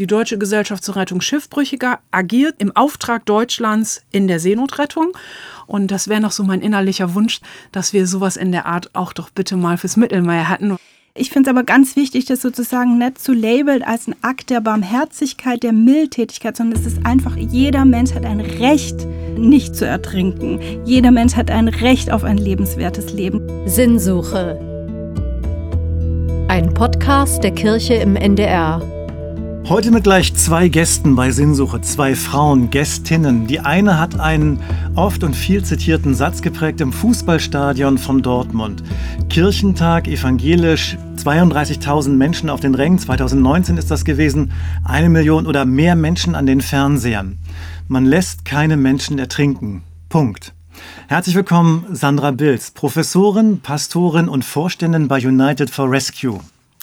Die Deutsche Gesellschaft zur Rettung Schiffbrüchiger agiert im Auftrag Deutschlands in der Seenotrettung. Und das wäre noch so mein innerlicher Wunsch, dass wir sowas in der Art auch doch bitte mal fürs Mittelmeer hätten. Ich finde es aber ganz wichtig, das sozusagen nicht zu labeln als ein Akt der Barmherzigkeit, der Mildtätigkeit, sondern es ist einfach, jeder Mensch hat ein Recht, nicht zu ertrinken. Jeder Mensch hat ein Recht auf ein lebenswertes Leben. Sinnsuche. Ein Podcast der Kirche im NDR. Heute mit gleich zwei Gästen bei Sinnsuche, zwei Frauen, Gästinnen. Die eine hat einen oft und viel zitierten Satz geprägt im Fußballstadion von Dortmund. Kirchentag, evangelisch, 32.000 Menschen auf den Rängen, 2019 ist das gewesen, eine Million oder mehr Menschen an den Fernsehern. Man lässt keine Menschen ertrinken. Punkt. Herzlich willkommen, Sandra Bilz, Professorin, Pastorin und Vorständin bei United for Rescue.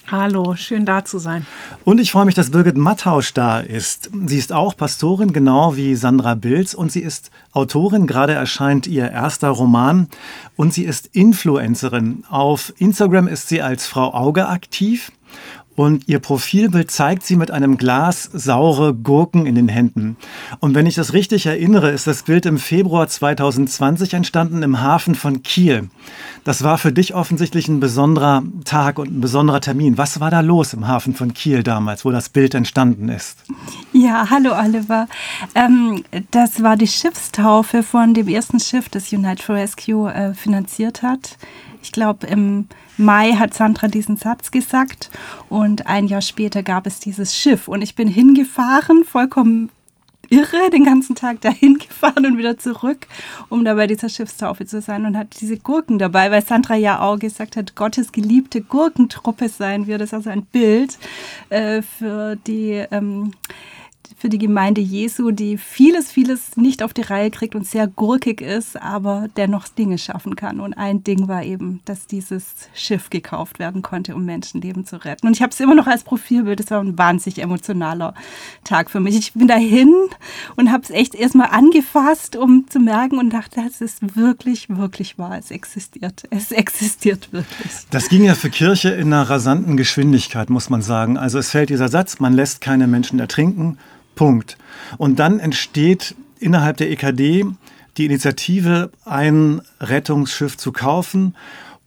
Hallo, schön da zu sein. Und ich freue mich, dass Birgit Mattausch da ist. Sie ist auch Pastorin, genau wie Sandra Bilz. Und sie ist Autorin. Gerade erscheint ihr erster Roman. Und sie ist Influencerin. Auf Instagram ist sie als Frau Auge aktiv. Und ihr Profilbild zeigt sie mit einem Glas saure Gurken in den Händen. Und wenn ich das richtig erinnere, ist das Bild im Februar 2020 entstanden im Hafen von Kiel. Das war für dich offensichtlich ein besonderer Tag und ein besonderer Termin. Was war da los im Hafen von Kiel damals, wo das Bild entstanden ist? Ja, hallo Oliver. Ähm, das war die Schiffstaufe von dem ersten Schiff, das United for Rescue äh, finanziert hat. Ich glaube, im Mai hat Sandra diesen Satz gesagt und ein Jahr später gab es dieses Schiff und ich bin hingefahren, vollkommen irre, den ganzen Tag dahin gefahren und wieder zurück, um da bei dieser Schiffstaufe zu sein und hat diese Gurken dabei, weil Sandra ja auch gesagt hat, Gottes geliebte Gurkentruppe sein wird. Das ist also ein Bild äh, für die ähm, für die Gemeinde Jesu, die vieles, vieles nicht auf die Reihe kriegt und sehr gurkig ist, aber dennoch Dinge schaffen kann. Und ein Ding war eben, dass dieses Schiff gekauft werden konnte, um Menschenleben zu retten. Und ich habe es immer noch als Profilbild. Es war ein wahnsinnig emotionaler Tag für mich. Ich bin dahin und habe es echt erstmal angefasst, um zu merken und dachte, es ist wirklich, wirklich wahr. Es existiert. Es existiert wirklich. Das ging ja für Kirche in einer rasanten Geschwindigkeit, muss man sagen. Also es fällt dieser Satz, man lässt keine Menschen ertrinken Punkt. Und dann entsteht innerhalb der EKD die Initiative, ein Rettungsschiff zu kaufen,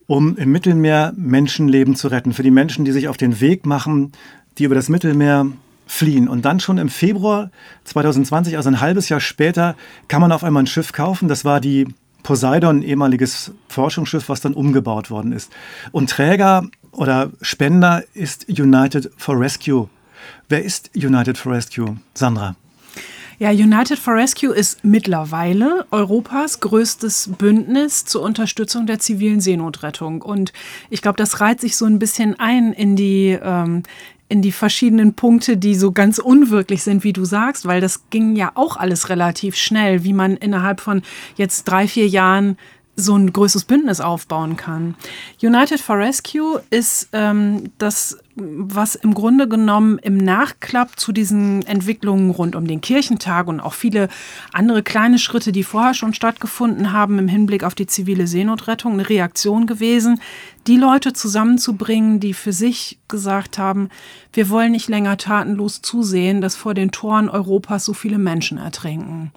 um im Mittelmeer Menschenleben zu retten. Für die Menschen, die sich auf den Weg machen, die über das Mittelmeer fliehen. Und dann schon im Februar 2020, also ein halbes Jahr später, kann man auf einmal ein Schiff kaufen. Das war die Poseidon, ehemaliges Forschungsschiff, was dann umgebaut worden ist. Und Träger oder Spender ist United for Rescue Wer ist United for Rescue? Sandra. Ja, United for Rescue ist mittlerweile Europas größtes Bündnis zur Unterstützung der zivilen Seenotrettung. Und ich glaube, das reiht sich so ein bisschen ein in die, ähm, in die verschiedenen Punkte, die so ganz unwirklich sind, wie du sagst, weil das ging ja auch alles relativ schnell, wie man innerhalb von jetzt drei, vier Jahren so ein größeres Bündnis aufbauen kann. United for Rescue ist ähm, das, was im Grunde genommen im Nachklapp zu diesen Entwicklungen rund um den Kirchentag und auch viele andere kleine Schritte, die vorher schon stattgefunden haben im Hinblick auf die zivile Seenotrettung, eine Reaktion gewesen, die Leute zusammenzubringen, die für sich gesagt haben, wir wollen nicht länger tatenlos zusehen, dass vor den Toren Europas so viele Menschen ertrinken.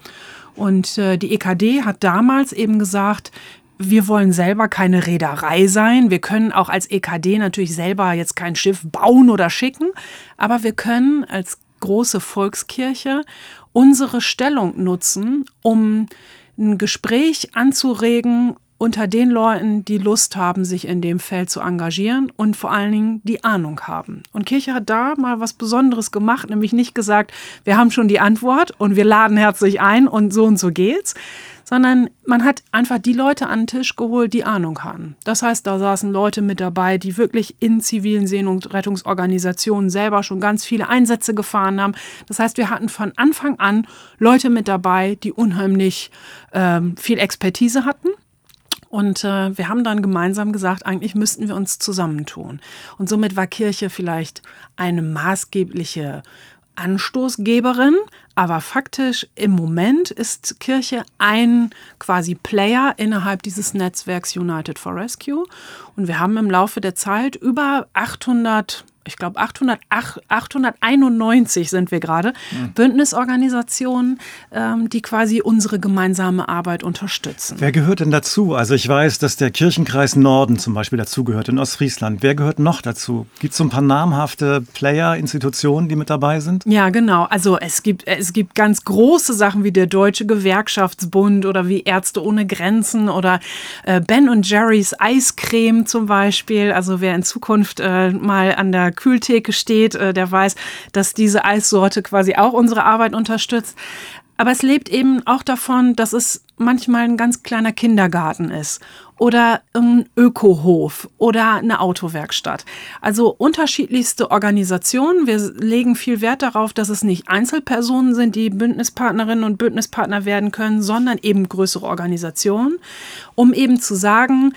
Und äh, die EKD hat damals eben gesagt, wir wollen selber keine Reederei sein. Wir können auch als EKD natürlich selber jetzt kein Schiff bauen oder schicken, aber wir können als große Volkskirche unsere Stellung nutzen, um ein Gespräch anzuregen unter den Leuten, die Lust haben, sich in dem Feld zu engagieren und vor allen Dingen die Ahnung haben. Und Kirche hat da mal was Besonderes gemacht, nämlich nicht gesagt, wir haben schon die Antwort und wir laden herzlich ein und so und so geht's, sondern man hat einfach die Leute an den Tisch geholt, die Ahnung haben. Das heißt, da saßen Leute mit dabei, die wirklich in zivilen Seenotrettungsorganisationen selber schon ganz viele Einsätze gefahren haben. Das heißt, wir hatten von Anfang an Leute mit dabei, die unheimlich ähm, viel Expertise hatten und äh, wir haben dann gemeinsam gesagt, eigentlich müssten wir uns zusammentun. Und somit war Kirche vielleicht eine maßgebliche Anstoßgeberin, aber faktisch im Moment ist Kirche ein quasi Player innerhalb dieses Netzwerks United for Rescue. Und wir haben im Laufe der Zeit über 800 ich glaube 891 sind wir gerade, mhm. Bündnisorganisationen, ähm, die quasi unsere gemeinsame Arbeit unterstützen. Wer gehört denn dazu? Also ich weiß, dass der Kirchenkreis Norden zum Beispiel dazugehört in Ostfriesland. Wer gehört noch dazu? Gibt es so ein paar namhafte Player, Institutionen, die mit dabei sind? Ja, genau. Also es gibt, es gibt ganz große Sachen wie der Deutsche Gewerkschaftsbund oder wie Ärzte ohne Grenzen oder äh, Ben und Jerry's Eiscreme zum Beispiel. Also wer in Zukunft äh, mal an der Kühltheke steht, äh, der weiß, dass diese Eissorte quasi auch unsere Arbeit unterstützt. Aber es lebt eben auch davon, dass es manchmal ein ganz kleiner Kindergarten ist oder ein Ökohof oder eine Autowerkstatt. Also unterschiedlichste Organisationen. Wir legen viel Wert darauf, dass es nicht Einzelpersonen sind, die Bündnispartnerinnen und Bündnispartner werden können, sondern eben größere Organisationen, um eben zu sagen,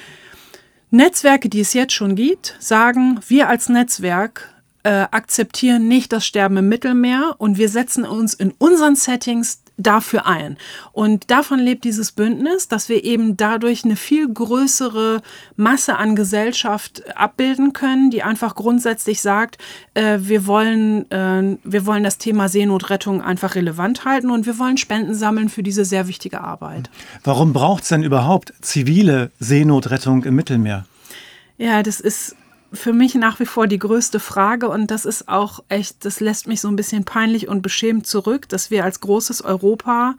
Netzwerke, die es jetzt schon gibt, sagen, wir als Netzwerk äh, akzeptieren nicht das Sterben im Mittelmeer und wir setzen uns in unseren Settings dafür ein. Und davon lebt dieses Bündnis, dass wir eben dadurch eine viel größere Masse an Gesellschaft abbilden können, die einfach grundsätzlich sagt, äh, wir, wollen, äh, wir wollen das Thema Seenotrettung einfach relevant halten und wir wollen Spenden sammeln für diese sehr wichtige Arbeit. Warum braucht es denn überhaupt zivile Seenotrettung im Mittelmeer? Ja, das ist für mich nach wie vor die größte Frage und das ist auch echt, das lässt mich so ein bisschen peinlich und beschämt zurück, dass wir als großes Europa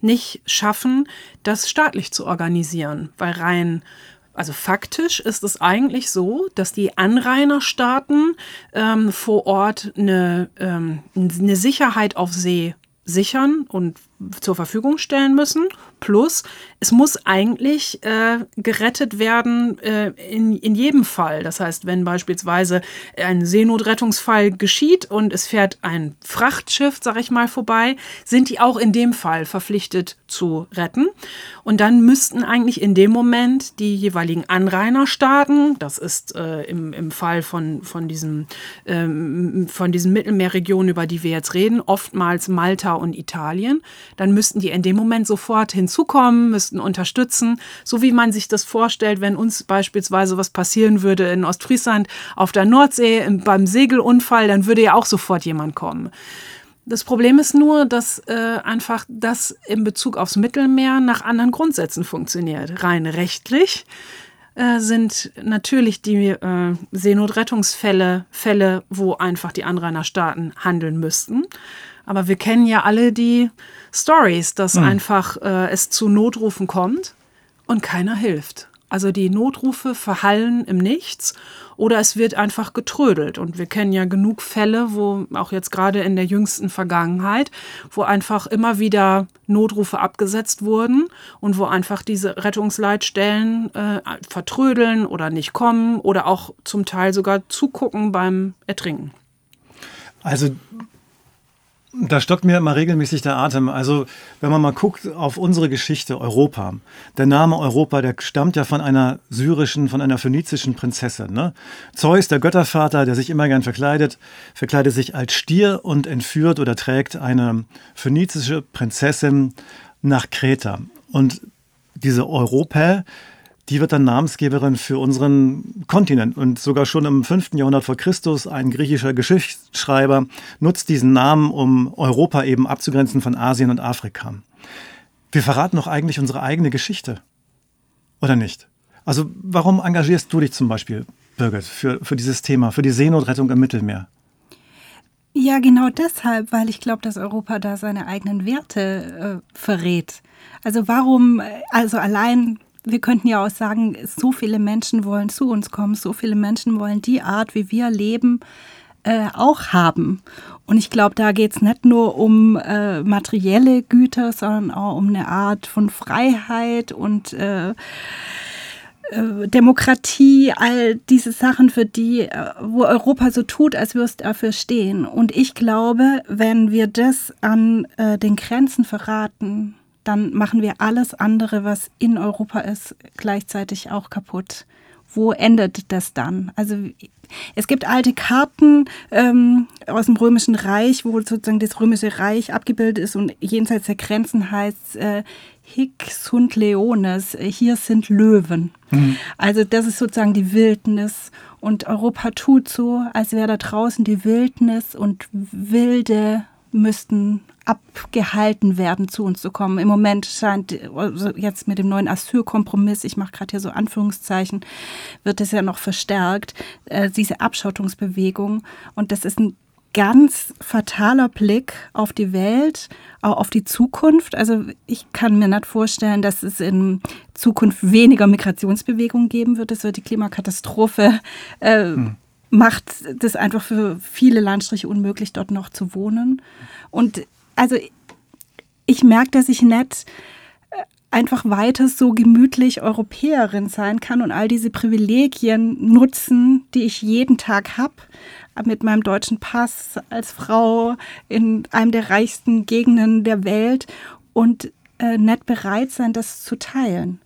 nicht schaffen, das staatlich zu organisieren, weil rein also faktisch ist es eigentlich so, dass die Anrainerstaaten ähm, vor Ort eine, ähm, eine Sicherheit auf See sichern und zur Verfügung stellen müssen. Plus, es muss eigentlich äh, gerettet werden äh, in, in jedem Fall. Das heißt, wenn beispielsweise ein Seenotrettungsfall geschieht und es fährt ein Frachtschiff, sag ich mal, vorbei, sind die auch in dem Fall verpflichtet zu retten. Und dann müssten eigentlich in dem Moment die jeweiligen Anrainerstaaten, das ist äh, im, im Fall von, von, diesem, ähm, von diesen Mittelmeerregionen, über die wir jetzt reden, oftmals Malta und Italien, dann müssten die in dem Moment sofort hinzukommen, müssten unterstützen, so wie man sich das vorstellt, wenn uns beispielsweise was passieren würde in Ostfriesland auf der Nordsee beim Segelunfall, dann würde ja auch sofort jemand kommen. Das Problem ist nur, dass äh, einfach das in Bezug aufs Mittelmeer nach anderen Grundsätzen funktioniert. Rein rechtlich äh, sind natürlich die äh, Seenotrettungsfälle Fälle, wo einfach die Anrainerstaaten handeln müssten. Aber wir kennen ja alle die Stories, dass mhm. einfach äh, es zu Notrufen kommt und keiner hilft. Also die Notrufe verhallen im Nichts oder es wird einfach getrödelt. Und wir kennen ja genug Fälle, wo auch jetzt gerade in der jüngsten Vergangenheit, wo einfach immer wieder Notrufe abgesetzt wurden und wo einfach diese Rettungsleitstellen äh, vertrödeln oder nicht kommen oder auch zum Teil sogar zugucken beim Ertrinken. Also da stockt mir immer regelmäßig der Atem. Also, wenn man mal guckt auf unsere Geschichte, Europa. Der Name Europa, der stammt ja von einer syrischen, von einer phönizischen Prinzessin. Ne? Zeus, der Göttervater, der sich immer gern verkleidet, verkleidet sich als Stier und entführt oder trägt eine phönizische Prinzessin nach Kreta. Und diese Europa, die wird dann Namensgeberin für unseren Kontinent. Und sogar schon im 5. Jahrhundert vor Christus ein griechischer Geschichtsschreiber nutzt diesen Namen, um Europa eben abzugrenzen von Asien und Afrika. Wir verraten doch eigentlich unsere eigene Geschichte. Oder nicht? Also warum engagierst du dich zum Beispiel, Birgit, für, für dieses Thema, für die Seenotrettung im Mittelmeer? Ja, genau deshalb, weil ich glaube, dass Europa da seine eigenen Werte äh, verrät. Also warum, also allein wir könnten ja auch sagen, so viele Menschen wollen zu uns kommen, so viele Menschen wollen die Art, wie wir leben, äh, auch haben. Und ich glaube, da geht es nicht nur um äh, materielle Güter, sondern auch um eine Art von Freiheit und äh, äh Demokratie, all diese Sachen, für die, äh, wo Europa so tut, als würde es dafür stehen. Und ich glaube, wenn wir das an äh, den Grenzen verraten, dann machen wir alles andere, was in Europa ist, gleichzeitig auch kaputt. wo endet das dann? Also es gibt alte Karten ähm, aus dem Römischen Reich, wo sozusagen das Römische Reich abgebildet ist und jenseits der Grenzen heißt äh, Hic sunt leones, hier sind Löwen. Mhm. Also das ist sozusagen die Wildnis und Europa tut so, als wäre da draußen die Wildnis und Wilde müssten abgehalten werden, zu uns zu kommen. Im Moment scheint also jetzt mit dem neuen Asylkompromiss, ich mache gerade hier so Anführungszeichen, wird es ja noch verstärkt, äh, diese Abschottungsbewegung. Und das ist ein ganz fataler Blick auf die Welt, auch auf die Zukunft. Also ich kann mir nicht vorstellen, dass es in Zukunft weniger Migrationsbewegungen geben wird. Es wird die Klimakatastrophe äh, hm macht das einfach für viele Landstriche unmöglich, dort noch zu wohnen. Und also ich merke, dass ich nicht äh, einfach weiter so gemütlich Europäerin sein kann und all diese Privilegien nutzen, die ich jeden Tag habe mit meinem deutschen Pass als Frau in einem der reichsten Gegenden der Welt und äh, nicht bereit sein, das zu teilen.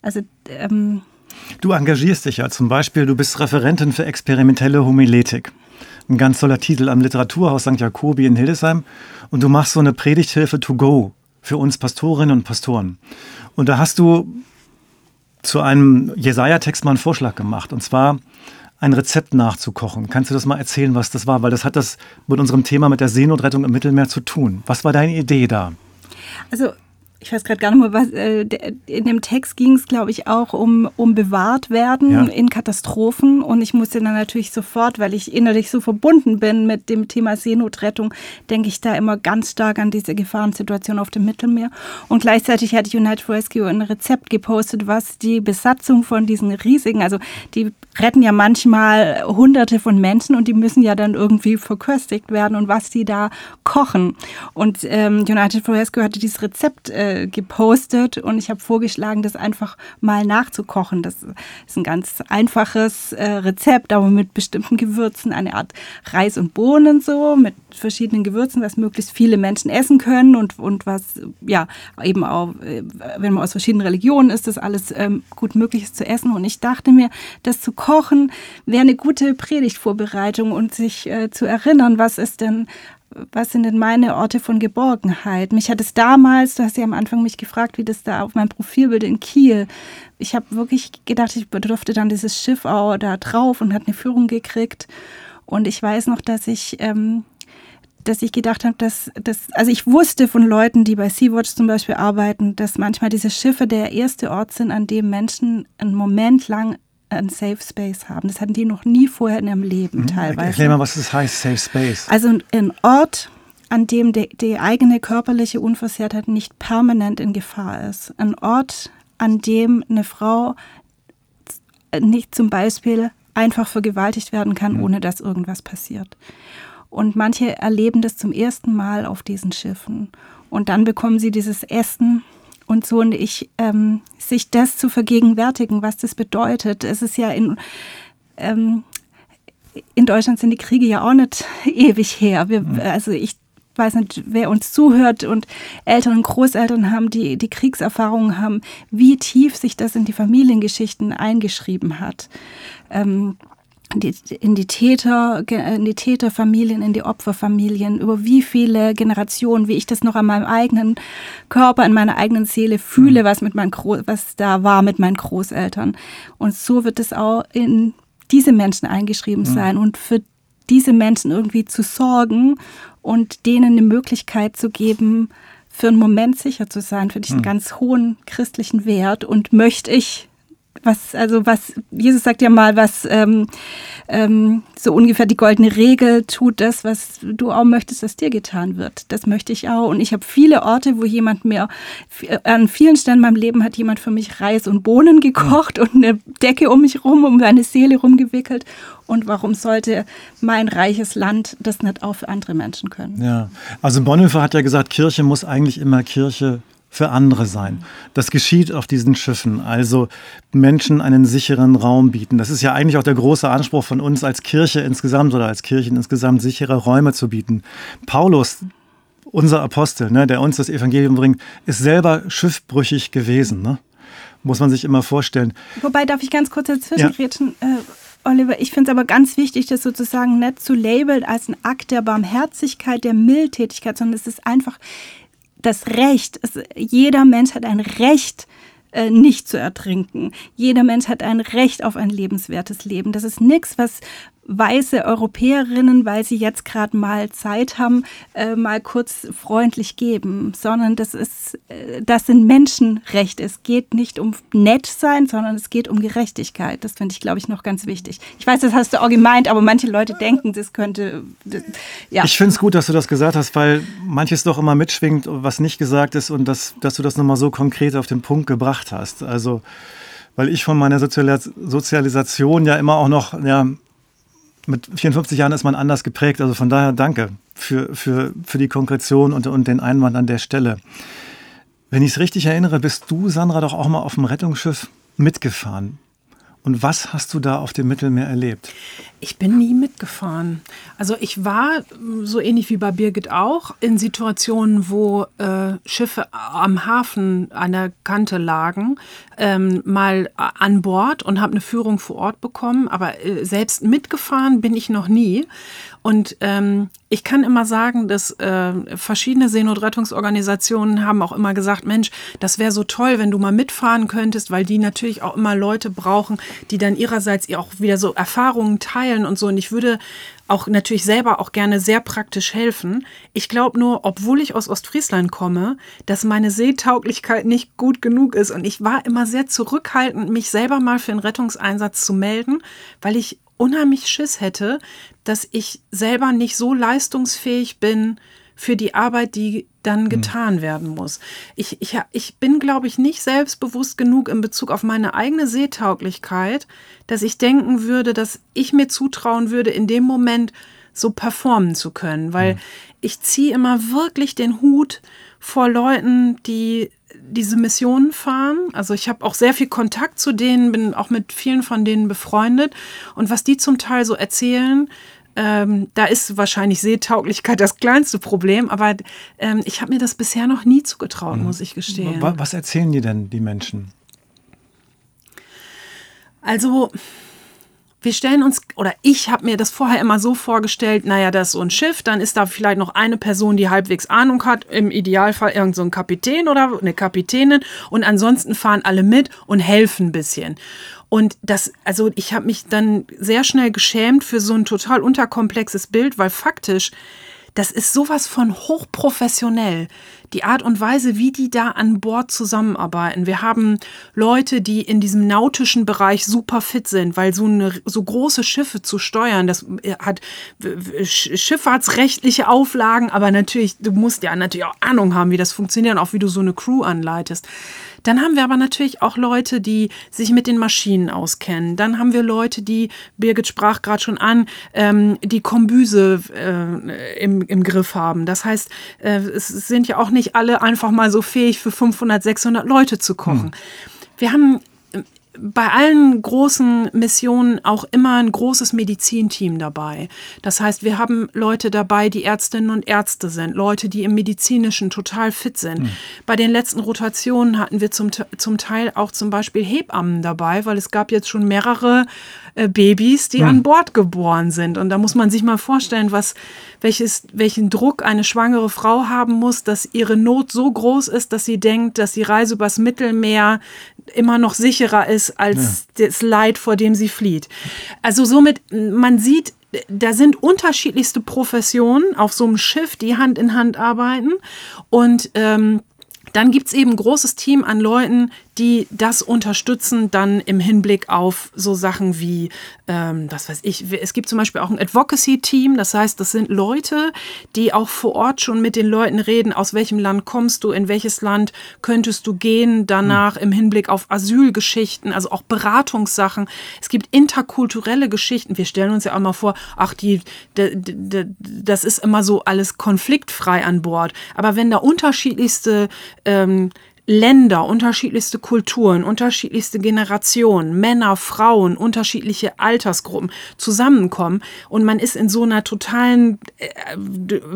Also ähm, Du engagierst dich ja zum Beispiel, du bist Referentin für experimentelle Homiletik. Ein ganz toller Titel am Literaturhaus St. Jakobi in Hildesheim. Und du machst so eine Predigthilfe to go für uns Pastorinnen und Pastoren. Und da hast du zu einem Jesaja-Text mal einen Vorschlag gemacht. Und zwar ein Rezept nachzukochen. Kannst du das mal erzählen, was das war? Weil das hat das mit unserem Thema mit der Seenotrettung im Mittelmeer zu tun. Was war deine Idee da? Also ich weiß gerade gar nicht mehr, was, äh, in dem Text ging es, glaube ich, auch um, um bewahrt werden ja. in Katastrophen. Und ich musste dann natürlich sofort, weil ich innerlich so verbunden bin mit dem Thema Seenotrettung, denke ich da immer ganz stark an diese Gefahrensituation auf dem Mittelmeer. Und gleichzeitig hat United Rescue ein Rezept gepostet, was die Besatzung von diesen riesigen, also die retten ja manchmal hunderte von Menschen und die müssen ja dann irgendwie verköstigt werden und was die da kochen. Und ähm, United for Rescue hatte dieses Rezept äh, gepostet und ich habe vorgeschlagen, das einfach mal nachzukochen. Das ist ein ganz einfaches äh, Rezept, aber mit bestimmten Gewürzen, eine Art Reis und Bohnen so, mit verschiedenen Gewürzen, was möglichst viele Menschen essen können und, und was ja eben auch, äh, wenn man aus verschiedenen Religionen ist, das alles ähm, gut möglich ist zu essen. Und ich dachte mir, das zu kochen wäre eine gute Predigtvorbereitung und sich äh, zu erinnern, was ist denn was sind denn meine Orte von Geborgenheit? Mich hat es damals, du hast ja am Anfang mich gefragt, wie das da auf meinem Profilbild in Kiel. Ich habe wirklich gedacht, ich durfte dann dieses Schiff auch da drauf und hat eine Führung gekriegt. Und ich weiß noch, dass ich ähm, dass ich gedacht habe, dass, dass, also ich wusste von Leuten, die bei Sea-Watch zum Beispiel arbeiten, dass manchmal diese Schiffe der erste Ort sind, an dem Menschen einen Moment lang einen Safe Space haben. Das hatten die noch nie vorher in ihrem Leben mhm. teilweise. Erklär mal, was das heißt, Safe Space. Also ein Ort, an dem die, die eigene körperliche Unversehrtheit nicht permanent in Gefahr ist. Ein Ort, an dem eine Frau nicht zum Beispiel einfach vergewaltigt werden kann, mhm. ohne dass irgendwas passiert. Und manche erleben das zum ersten Mal auf diesen Schiffen. Und dann bekommen sie dieses Essen und so und ich, ähm, sich das zu vergegenwärtigen, was das bedeutet. Es ist ja in, ähm, in Deutschland sind die Kriege ja auch nicht ewig her. Wir, mhm. also ich weiß nicht, wer uns zuhört und Eltern und Großeltern haben, die die Kriegserfahrungen haben, wie tief sich das in die Familiengeschichten eingeschrieben hat. Ähm, in die Täter, in die Täterfamilien, in die Opferfamilien, über wie viele Generationen, wie ich das noch an meinem eigenen Körper, in meiner eigenen Seele fühle, mhm. was mit meinen was da war mit meinen Großeltern. Und so wird es auch in diese Menschen eingeschrieben mhm. sein und für diese Menschen irgendwie zu sorgen und denen eine Möglichkeit zu geben, für einen Moment sicher zu sein, finde ich einen mhm. ganz hohen christlichen Wert und möchte ich was, also was, Jesus sagt ja mal, was ähm, ähm, so ungefähr die goldene Regel tut das, was du auch möchtest, dass dir getan wird. Das möchte ich auch. Und ich habe viele Orte, wo jemand mir, an vielen Stellen in meinem Leben hat jemand für mich Reis und Bohnen gekocht und eine Decke um mich rum, um meine Seele rumgewickelt. Und warum sollte mein reiches Land das nicht auch für andere Menschen können? Ja, also Bonhoeffer hat ja gesagt, Kirche muss eigentlich immer Kirche für andere sein. Das geschieht auf diesen Schiffen, also Menschen einen sicheren Raum bieten. Das ist ja eigentlich auch der große Anspruch von uns als Kirche insgesamt oder als Kirchen insgesamt, sichere Räume zu bieten. Paulus, unser Apostel, ne, der uns das Evangelium bringt, ist selber schiffbrüchig gewesen. Ne? muss man sich immer vorstellen. Wobei, darf ich ganz kurz dazwischen ja. äh, Oliver, ich finde es aber ganz wichtig, das sozusagen nicht zu labeln als ein Akt der Barmherzigkeit, der Mildtätigkeit, sondern es ist einfach das Recht. Es, jeder Mensch hat ein Recht, äh, nicht zu ertrinken. Jeder Mensch hat ein Recht auf ein lebenswertes Leben. Das ist nichts, was, weiße Europäerinnen, weil sie jetzt gerade mal Zeit haben, äh, mal kurz freundlich geben, sondern das ist, äh, das sind Menschenrechte. Es geht nicht um nett sein, sondern es geht um Gerechtigkeit. Das finde ich, glaube ich, noch ganz wichtig. Ich weiß, das hast du auch gemeint, aber manche Leute denken, das könnte, das, ja. Ich finde es gut, dass du das gesagt hast, weil manches doch immer mitschwingt, was nicht gesagt ist und das, dass du das nochmal so konkret auf den Punkt gebracht hast. Also, weil ich von meiner Sozialisation ja immer auch noch, ja, mit 54 Jahren ist man anders geprägt. Also von daher danke für, für, für die Konkretion und, und den Einwand an der Stelle. Wenn ich es richtig erinnere, bist du, Sandra, doch auch mal auf dem Rettungsschiff mitgefahren. Und was hast du da auf dem Mittelmeer erlebt? Ich bin nie mitgefahren. Also ich war, so ähnlich wie bei Birgit auch, in Situationen, wo äh, Schiffe am Hafen an der Kante lagen, ähm, mal an Bord und habe eine Führung vor Ort bekommen. Aber äh, selbst mitgefahren bin ich noch nie. Und ähm, ich kann immer sagen, dass äh, verschiedene Seenotrettungsorganisationen haben auch immer gesagt, Mensch, das wäre so toll, wenn du mal mitfahren könntest, weil die natürlich auch immer Leute brauchen, die dann ihrerseits auch wieder so Erfahrungen teilen und so. Und ich würde auch natürlich selber auch gerne sehr praktisch helfen. Ich glaube nur, obwohl ich aus Ostfriesland komme, dass meine Seetauglichkeit nicht gut genug ist. Und ich war immer sehr zurückhaltend, mich selber mal für einen Rettungseinsatz zu melden, weil ich unheimlich Schiss hätte, dass ich selber nicht so leistungsfähig bin für die Arbeit, die dann hm. getan mhm. werden muss. Ich, ich, ich bin, glaube ich, nicht selbstbewusst genug in Bezug auf meine eigene Seetauglichkeit, dass ich denken würde, dass ich mir zutrauen würde, in dem Moment so performen zu können, weil mhm. ich ziehe immer wirklich den Hut vor Leuten, die diese Missionen fahren. Also ich habe auch sehr viel Kontakt zu denen, bin auch mit vielen von denen befreundet. Und was die zum Teil so erzählen, ähm, da ist wahrscheinlich Seetauglichkeit das kleinste Problem, aber ähm, ich habe mir das bisher noch nie zugetraut, mhm. muss ich gestehen. Was erzählen die denn, die Menschen? Also wir stellen uns, oder ich habe mir das vorher immer so vorgestellt, naja, das ist so ein Schiff, dann ist da vielleicht noch eine Person, die halbwegs Ahnung hat, im Idealfall irgendein so Kapitän oder eine Kapitänin und ansonsten fahren alle mit und helfen ein bisschen. Und das, also ich habe mich dann sehr schnell geschämt für so ein total unterkomplexes Bild, weil faktisch das ist sowas von hochprofessionell. Die Art und Weise, wie die da an Bord zusammenarbeiten. Wir haben Leute, die in diesem nautischen Bereich super fit sind, weil so eine so große Schiffe zu steuern, das äh, hat schifffahrtsrechtliche Auflagen, aber natürlich, du musst ja natürlich auch Ahnung haben, wie das funktioniert und auch wie du so eine Crew anleitest. Dann haben wir aber natürlich auch Leute, die sich mit den Maschinen auskennen. Dann haben wir Leute, die, Birgit sprach gerade schon an, ähm, die Kombüse äh, im, im Griff haben. Das heißt, äh, es sind ja auch nicht alle einfach mal so fähig, für 500, 600 Leute zu kochen. Hm. Wir haben bei allen großen Missionen auch immer ein großes Medizinteam dabei. Das heißt, wir haben Leute dabei, die Ärztinnen und Ärzte sind, Leute, die im medizinischen total fit sind. Mhm. Bei den letzten Rotationen hatten wir zum, zum Teil auch zum Beispiel Hebammen dabei, weil es gab jetzt schon mehrere äh, Babys, die mhm. an Bord geboren sind. Und da muss man sich mal vorstellen, was, welches, welchen Druck eine schwangere Frau haben muss, dass ihre Not so groß ist, dass sie denkt, dass die Reise übers Mittelmeer immer noch sicherer ist als ja. das Leid, vor dem sie flieht. Also somit, man sieht, da sind unterschiedlichste Professionen auf so einem Schiff, die Hand in Hand arbeiten. Und ähm, dann gibt es eben ein großes Team an Leuten, die das unterstützen, dann im Hinblick auf so Sachen wie, ähm, was weiß ich, es gibt zum Beispiel auch ein Advocacy-Team, das heißt, das sind Leute, die auch vor Ort schon mit den Leuten reden, aus welchem Land kommst du, in welches Land könntest du gehen, danach mhm. im Hinblick auf Asylgeschichten, also auch Beratungssachen. Es gibt interkulturelle Geschichten. Wir stellen uns ja auch mal vor, ach, die, de, de, das ist immer so alles konfliktfrei an Bord. Aber wenn da unterschiedlichste ähm, Länder, unterschiedlichste Kulturen, unterschiedlichste Generationen, Männer, Frauen, unterschiedliche Altersgruppen zusammenkommen und man ist in so einer totalen äh,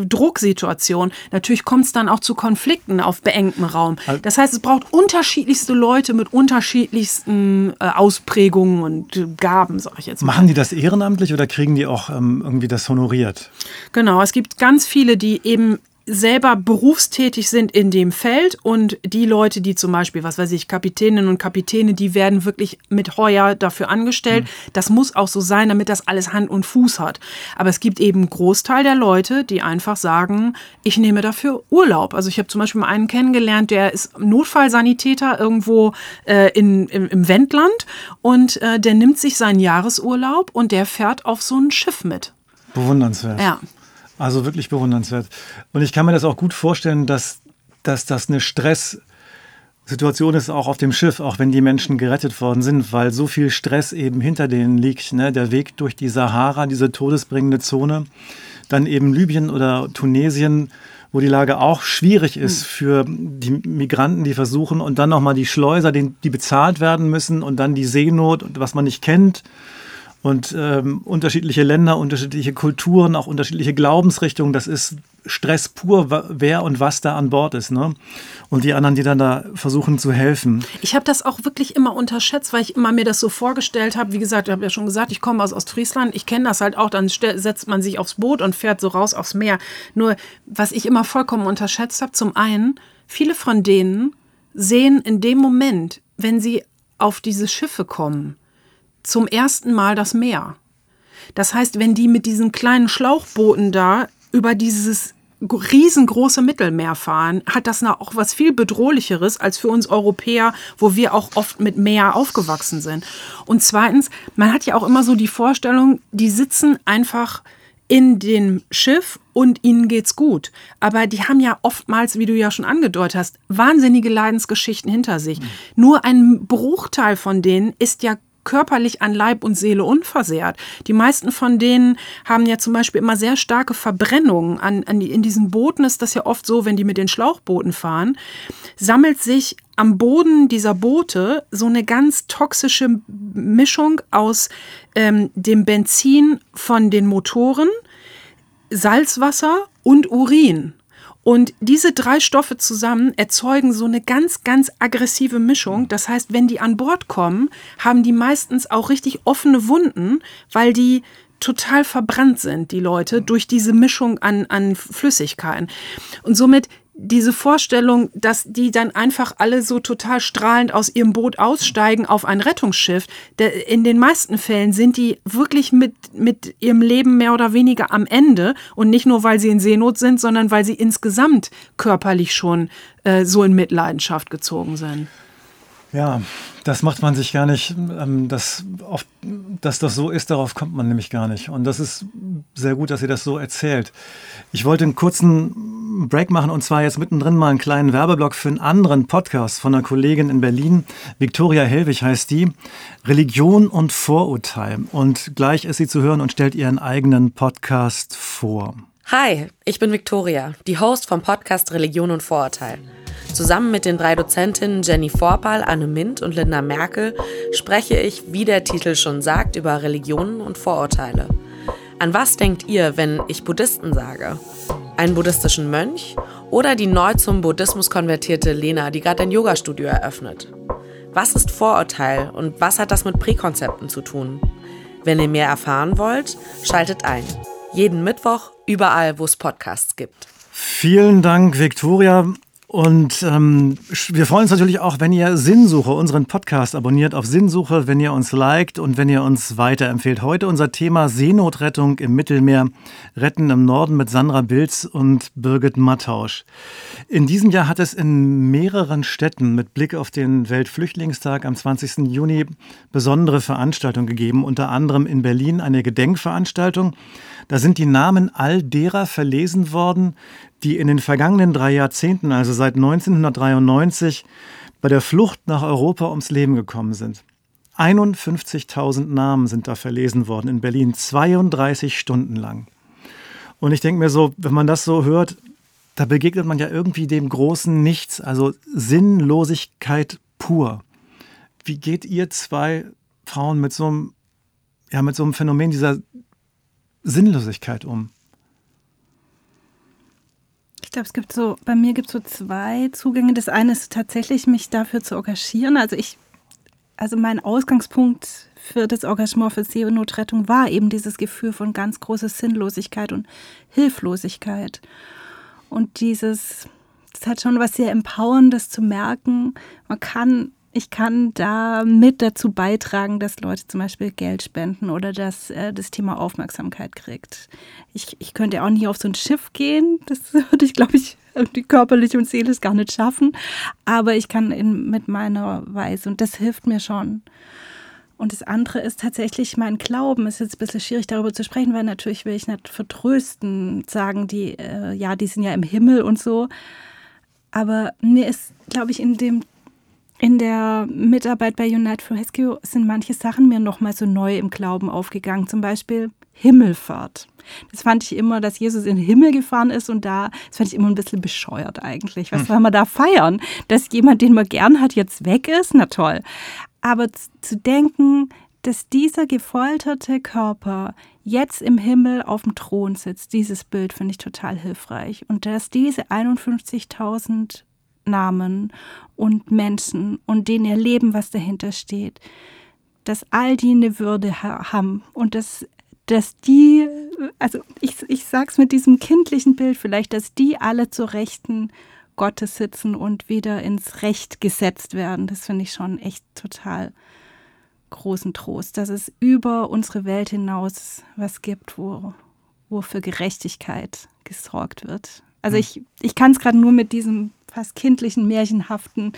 Drucksituation. Natürlich kommt es dann auch zu Konflikten auf beengtem Raum. Das heißt, es braucht unterschiedlichste Leute mit unterschiedlichsten äh, Ausprägungen und Gaben, sag ich jetzt mal. Machen die das ehrenamtlich oder kriegen die auch ähm, irgendwie das honoriert? Genau, es gibt ganz viele, die eben selber berufstätig sind in dem Feld und die Leute, die zum Beispiel, was weiß ich, Kapitäninnen und Kapitäne, die werden wirklich mit Heuer dafür angestellt. Mhm. Das muss auch so sein, damit das alles Hand und Fuß hat. Aber es gibt eben einen Großteil der Leute, die einfach sagen, ich nehme dafür Urlaub. Also ich habe zum Beispiel mal einen kennengelernt, der ist Notfallsanitäter irgendwo äh, in, im, im Wendland und äh, der nimmt sich seinen Jahresurlaub und der fährt auf so ein Schiff mit. Bewundernswert. Ja. Also wirklich bewundernswert. Und ich kann mir das auch gut vorstellen, dass, dass das eine Stresssituation ist, auch auf dem Schiff, auch wenn die Menschen gerettet worden sind, weil so viel Stress eben hinter denen liegt. Ne? Der Weg durch die Sahara, diese todesbringende Zone, dann eben Libyen oder Tunesien, wo die Lage auch schwierig ist hm. für die Migranten, die versuchen, und dann nochmal die Schleuser, die, die bezahlt werden müssen, und dann die Seenot, was man nicht kennt und ähm, unterschiedliche Länder, unterschiedliche Kulturen, auch unterschiedliche Glaubensrichtungen. Das ist Stress pur, wer und was da an Bord ist. Ne? Und die anderen, die dann da versuchen zu helfen. Ich habe das auch wirklich immer unterschätzt, weil ich immer mir das so vorgestellt habe. Wie gesagt, ich habe ja schon gesagt, ich komme aus Ostfriesland. Ich kenne das halt auch. Dann setzt man sich aufs Boot und fährt so raus aufs Meer. Nur, was ich immer vollkommen unterschätzt habe, zum einen, viele von denen sehen in dem Moment, wenn sie auf diese Schiffe kommen, zum ersten Mal das Meer. Das heißt, wenn die mit diesen kleinen Schlauchbooten da über dieses riesengroße Mittelmeer fahren, hat das auch was viel bedrohlicheres als für uns Europäer, wo wir auch oft mit Meer aufgewachsen sind. Und zweitens, man hat ja auch immer so die Vorstellung, die sitzen einfach in dem Schiff und ihnen geht's gut. Aber die haben ja oftmals, wie du ja schon angedeutet hast, wahnsinnige Leidensgeschichten hinter sich. Mhm. Nur ein Bruchteil von denen ist ja körperlich an Leib und Seele unversehrt. Die meisten von denen haben ja zum Beispiel immer sehr starke Verbrennungen. An, an die, in diesen Booten ist das ja oft so, wenn die mit den Schlauchbooten fahren, sammelt sich am Boden dieser Boote so eine ganz toxische Mischung aus ähm, dem Benzin von den Motoren, Salzwasser und Urin. Und diese drei Stoffe zusammen erzeugen so eine ganz, ganz aggressive Mischung. Das heißt, wenn die an Bord kommen, haben die meistens auch richtig offene Wunden, weil die total verbrannt sind, die Leute, durch diese Mischung an, an Flüssigkeiten. Und somit diese Vorstellung, dass die dann einfach alle so total strahlend aus ihrem Boot aussteigen auf ein Rettungsschiff, in den meisten Fällen sind die wirklich mit, mit ihrem Leben mehr oder weniger am Ende und nicht nur, weil sie in Seenot sind, sondern weil sie insgesamt körperlich schon äh, so in Mitleidenschaft gezogen sind. Ja, das macht man sich gar nicht. Ähm, das, oft, dass das so ist, darauf kommt man nämlich gar nicht. Und das ist sehr gut, dass ihr das so erzählt. Ich wollte einen kurzen Break machen und zwar jetzt mittendrin mal einen kleinen Werbeblock für einen anderen Podcast von einer Kollegin in Berlin. Viktoria Hellwig heißt die. Religion und Vorurteil. Und gleich ist sie zu hören und stellt ihren eigenen Podcast vor. Hi, ich bin Viktoria, die Host vom Podcast Religion und Vorurteil. Zusammen mit den drei Dozentinnen Jenny Vorpal, Anne Mint und Linda Merkel spreche ich, wie der Titel schon sagt, über Religionen und Vorurteile. An was denkt ihr, wenn ich Buddhisten sage? Einen buddhistischen Mönch oder die neu zum Buddhismus konvertierte Lena, die gerade ein Yoga-Studio eröffnet? Was ist Vorurteil und was hat das mit Präkonzepten zu tun? Wenn ihr mehr erfahren wollt, schaltet ein. Jeden Mittwoch, überall, wo es Podcasts gibt. Vielen Dank, Viktoria. Und ähm, wir freuen uns natürlich auch, wenn ihr Sinnsuche, unseren Podcast abonniert auf Sinnsuche, wenn ihr uns liked und wenn ihr uns weiterempfehlt. Heute unser Thema Seenotrettung im Mittelmeer, Retten im Norden mit Sandra Bilz und Birgit Mattausch. In diesem Jahr hat es in mehreren Städten mit Blick auf den Weltflüchtlingstag am 20. Juni besondere Veranstaltungen gegeben, unter anderem in Berlin eine Gedenkveranstaltung. Da sind die Namen all derer verlesen worden, die in den vergangenen drei Jahrzehnten, also seit 1993, bei der Flucht nach Europa ums Leben gekommen sind. 51.000 Namen sind da verlesen worden in Berlin, 32 Stunden lang. Und ich denke mir so, wenn man das so hört, da begegnet man ja irgendwie dem großen Nichts, also Sinnlosigkeit pur. Wie geht ihr zwei Frauen mit so einem, ja, mit so einem Phänomen dieser Sinnlosigkeit um? Ich glaube, es gibt so, bei mir gibt es so zwei Zugänge. Das eine ist tatsächlich, mich dafür zu engagieren. Also ich, also mein Ausgangspunkt für das Engagement für Seenotrettung war eben dieses Gefühl von ganz großer Sinnlosigkeit und Hilflosigkeit. Und dieses, das hat schon was sehr Empowerndes zu merken. Man kann ich kann da mit dazu beitragen, dass Leute zum Beispiel Geld spenden oder dass äh, das Thema Aufmerksamkeit kriegt. Ich, ich könnte auch nicht auf so ein Schiff gehen. Das würde ich, glaube ich, die körperliche und seelisch gar nicht schaffen. Aber ich kann in, mit meiner Weise und das hilft mir schon. Und das andere ist tatsächlich mein Glauben. Es ist jetzt ein bisschen schwierig darüber zu sprechen, weil natürlich will ich nicht vertrösten, sagen die, äh, ja, die sind ja im Himmel und so. Aber mir ist, glaube ich, in dem in der Mitarbeit bei Unite for Rescue sind manche Sachen mir nochmal so neu im Glauben aufgegangen. Zum Beispiel Himmelfahrt. Das fand ich immer, dass Jesus in den Himmel gefahren ist und da, das fand ich immer ein bisschen bescheuert eigentlich. Was hm. soll man da feiern? Dass jemand, den man gern hat, jetzt weg ist? Na toll. Aber zu denken, dass dieser gefolterte Körper jetzt im Himmel auf dem Thron sitzt, dieses Bild finde ich total hilfreich. Und dass diese 51.000 Namen und Menschen und denen ihr Leben, was dahinter steht, dass all die eine Würde haben und dass, dass die, also ich, ich sage es mit diesem kindlichen Bild vielleicht, dass die alle zur Rechten Gottes sitzen und wieder ins Recht gesetzt werden. Das finde ich schon echt total großen Trost, dass es über unsere Welt hinaus was gibt, wo, wo für Gerechtigkeit gesorgt wird. Also ich, ich kann es gerade nur mit diesem fast kindlichen, märchenhaften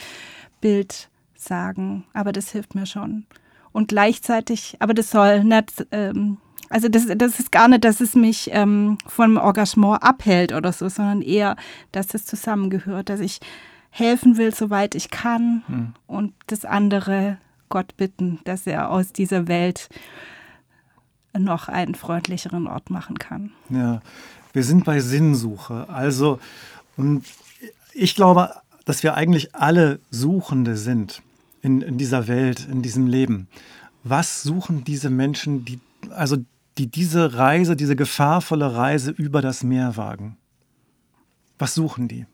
Bild sagen. Aber das hilft mir schon. Und gleichzeitig, aber das soll nicht, ähm, also das, das ist gar nicht, dass es mich ähm, vom Engagement abhält oder so, sondern eher, dass das zusammengehört, dass ich helfen will, soweit ich kann hm. und das andere Gott bitten, dass er aus dieser Welt noch einen freundlicheren Ort machen kann. Ja, wir sind bei Sinnsuche. Also, und ich glaube, dass wir eigentlich alle Suchende sind in, in dieser Welt, in diesem Leben. Was suchen diese Menschen, die, also die diese Reise, diese gefahrvolle Reise über das Meer wagen? Was suchen die?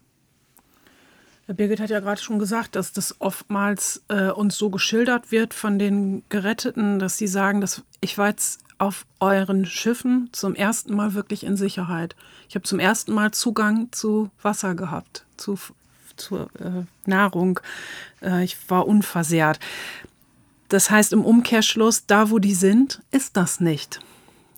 Birgit hat ja gerade schon gesagt, dass das oftmals äh, uns so geschildert wird von den Geretteten, dass sie sagen, dass ich war jetzt auf euren Schiffen zum ersten Mal wirklich in Sicherheit. Ich habe zum ersten Mal Zugang zu Wasser gehabt, zu, zur äh, Nahrung. Äh, ich war unversehrt. Das heißt im Umkehrschluss, da wo die sind, ist das nicht.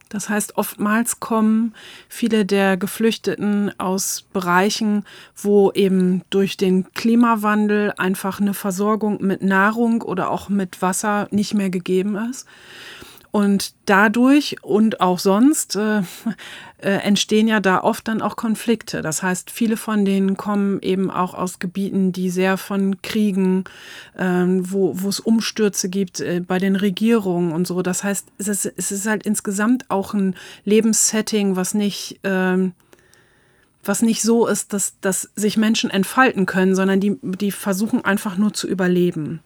Das heißt, oftmals kommen viele der Geflüchteten aus Bereichen, wo eben durch den Klimawandel einfach eine Versorgung mit Nahrung oder auch mit Wasser nicht mehr gegeben ist. Und dadurch und auch sonst äh, äh, entstehen ja da oft dann auch Konflikte. Das heißt, viele von denen kommen eben auch aus Gebieten, die sehr von Kriegen, ähm, wo, wo es Umstürze gibt äh, bei den Regierungen und so. Das heißt, es ist, es ist halt insgesamt auch ein Lebenssetting, was nicht, ähm, was nicht so ist, dass, dass sich Menschen entfalten können, sondern die, die versuchen einfach nur zu überleben.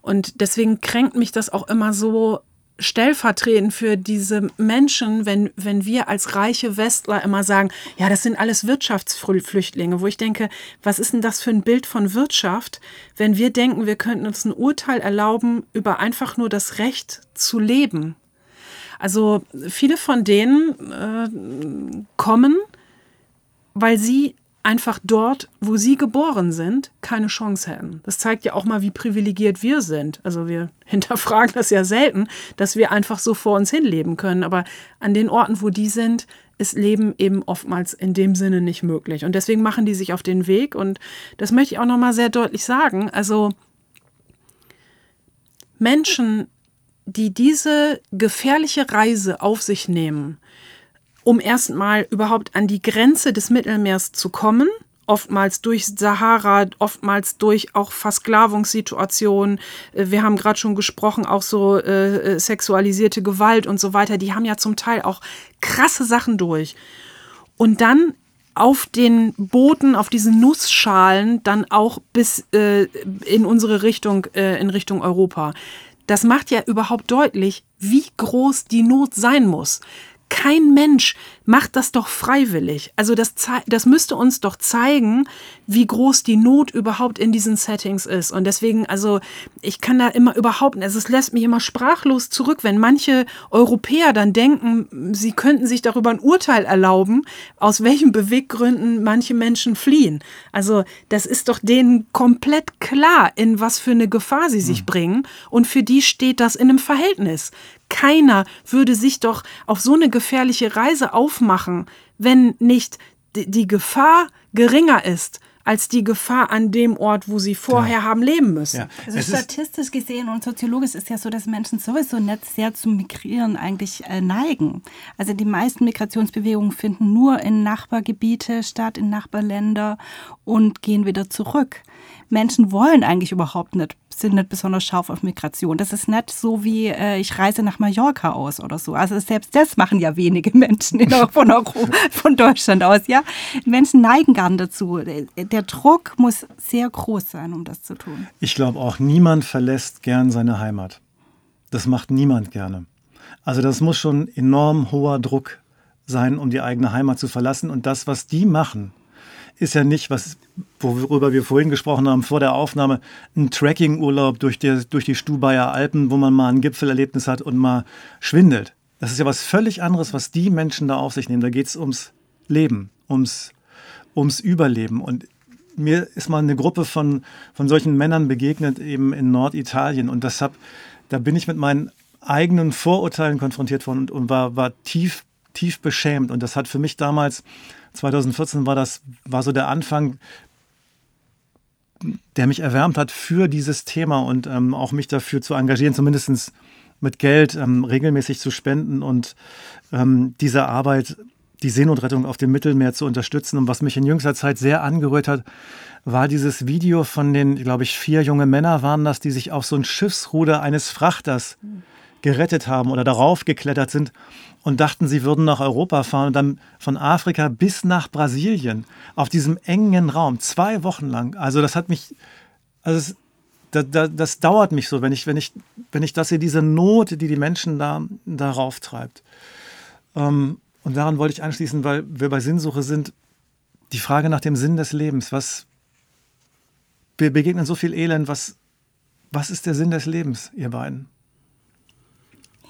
Und deswegen kränkt mich das auch immer so stellvertretend für diese Menschen, wenn, wenn wir als reiche Westler immer sagen, ja, das sind alles Wirtschaftsflüchtlinge, wo ich denke, was ist denn das für ein Bild von Wirtschaft, wenn wir denken, wir könnten uns ein Urteil erlauben über einfach nur das Recht zu leben. Also viele von denen äh, kommen, weil sie einfach dort, wo sie geboren sind, keine Chance hätten. Das zeigt ja auch mal, wie privilegiert wir sind. Also wir hinterfragen das ja selten, dass wir einfach so vor uns hinleben können. Aber an den Orten, wo die sind, ist Leben eben oftmals in dem Sinne nicht möglich. Und deswegen machen die sich auf den Weg. Und das möchte ich auch nochmal sehr deutlich sagen. Also Menschen, die diese gefährliche Reise auf sich nehmen, um erstmal überhaupt an die Grenze des Mittelmeers zu kommen, oftmals durch Sahara, oftmals durch auch Versklavungssituationen. Äh, wir haben gerade schon gesprochen, auch so äh, äh, sexualisierte Gewalt und so weiter. Die haben ja zum Teil auch krasse Sachen durch. Und dann auf den Booten, auf diesen Nussschalen dann auch bis äh, in unsere Richtung, äh, in Richtung Europa. Das macht ja überhaupt deutlich, wie groß die Not sein muss kein Mensch macht das doch freiwillig. Also das, das müsste uns doch zeigen, wie groß die Not überhaupt in diesen Settings ist. Und deswegen, also ich kann da immer überhaupt, also es lässt mich immer sprachlos zurück, wenn manche Europäer dann denken, sie könnten sich darüber ein Urteil erlauben, aus welchen Beweggründen manche Menschen fliehen. Also das ist doch denen komplett klar, in was für eine Gefahr sie sich mhm. bringen. Und für die steht das in einem Verhältnis. Keiner würde sich doch auf so eine gefährliche Reise aufmachen, wenn nicht die Gefahr geringer ist als die Gefahr an dem Ort, wo sie vorher ja. haben leben müssen. Ja. Also statistisch gesehen und soziologisch ist ja so, dass Menschen sowieso nicht sehr zum Migrieren eigentlich äh, neigen. Also die meisten Migrationsbewegungen finden nur in Nachbargebiete statt, in Nachbarländer und gehen wieder zurück. Menschen wollen eigentlich überhaupt nicht, sind nicht besonders scharf auf Migration. Das ist nicht so wie, äh, ich reise nach Mallorca aus oder so. Also selbst das machen ja wenige Menschen in, von, Europa, von Deutschland aus. Ja, Menschen neigen gar nicht dazu. Der Druck muss sehr groß sein, um das zu tun. Ich glaube auch, niemand verlässt gern seine Heimat. Das macht niemand gerne. Also das muss schon enorm hoher Druck sein, um die eigene Heimat zu verlassen. Und das, was die machen, ist ja nicht, was, worüber wir vorhin gesprochen haben vor der Aufnahme, ein Trekkingurlaub durch, durch die Stubaier Alpen, wo man mal ein Gipfelerlebnis hat und mal schwindelt. Das ist ja was völlig anderes, was die Menschen da auf sich nehmen. Da geht es ums Leben, ums, ums Überleben. Und mir ist mal eine Gruppe von, von solchen Männern begegnet, eben in Norditalien. Und das hab, da bin ich mit meinen eigenen Vorurteilen konfrontiert worden und, und war, war tief, tief beschämt. Und das hat für mich damals 2014 war das, war so der Anfang, der mich erwärmt hat für dieses Thema und ähm, auch mich dafür zu engagieren, zumindest mit Geld ähm, regelmäßig zu spenden und ähm, diese Arbeit, die Seenotrettung auf dem Mittelmeer zu unterstützen. Und was mich in jüngster Zeit sehr angerührt hat, war dieses Video von den, glaube ich, vier junge Männer waren das, die sich auf so ein Schiffsruder eines Frachters gerettet haben oder darauf geklettert sind und dachten, sie würden nach Europa fahren und dann von Afrika bis nach Brasilien auf diesem engen Raum, zwei Wochen lang. Also das hat mich, also es, das, das, das, dauert mich so, wenn ich, wenn ich, wenn ich das sehe, diese Not, die die Menschen da darauf treibt. Ähm, und daran wollte ich anschließen, weil wir bei Sinnsuche sind, die Frage nach dem Sinn des Lebens. Was, wir begegnen so viel Elend. Was, was ist der Sinn des Lebens, ihr beiden?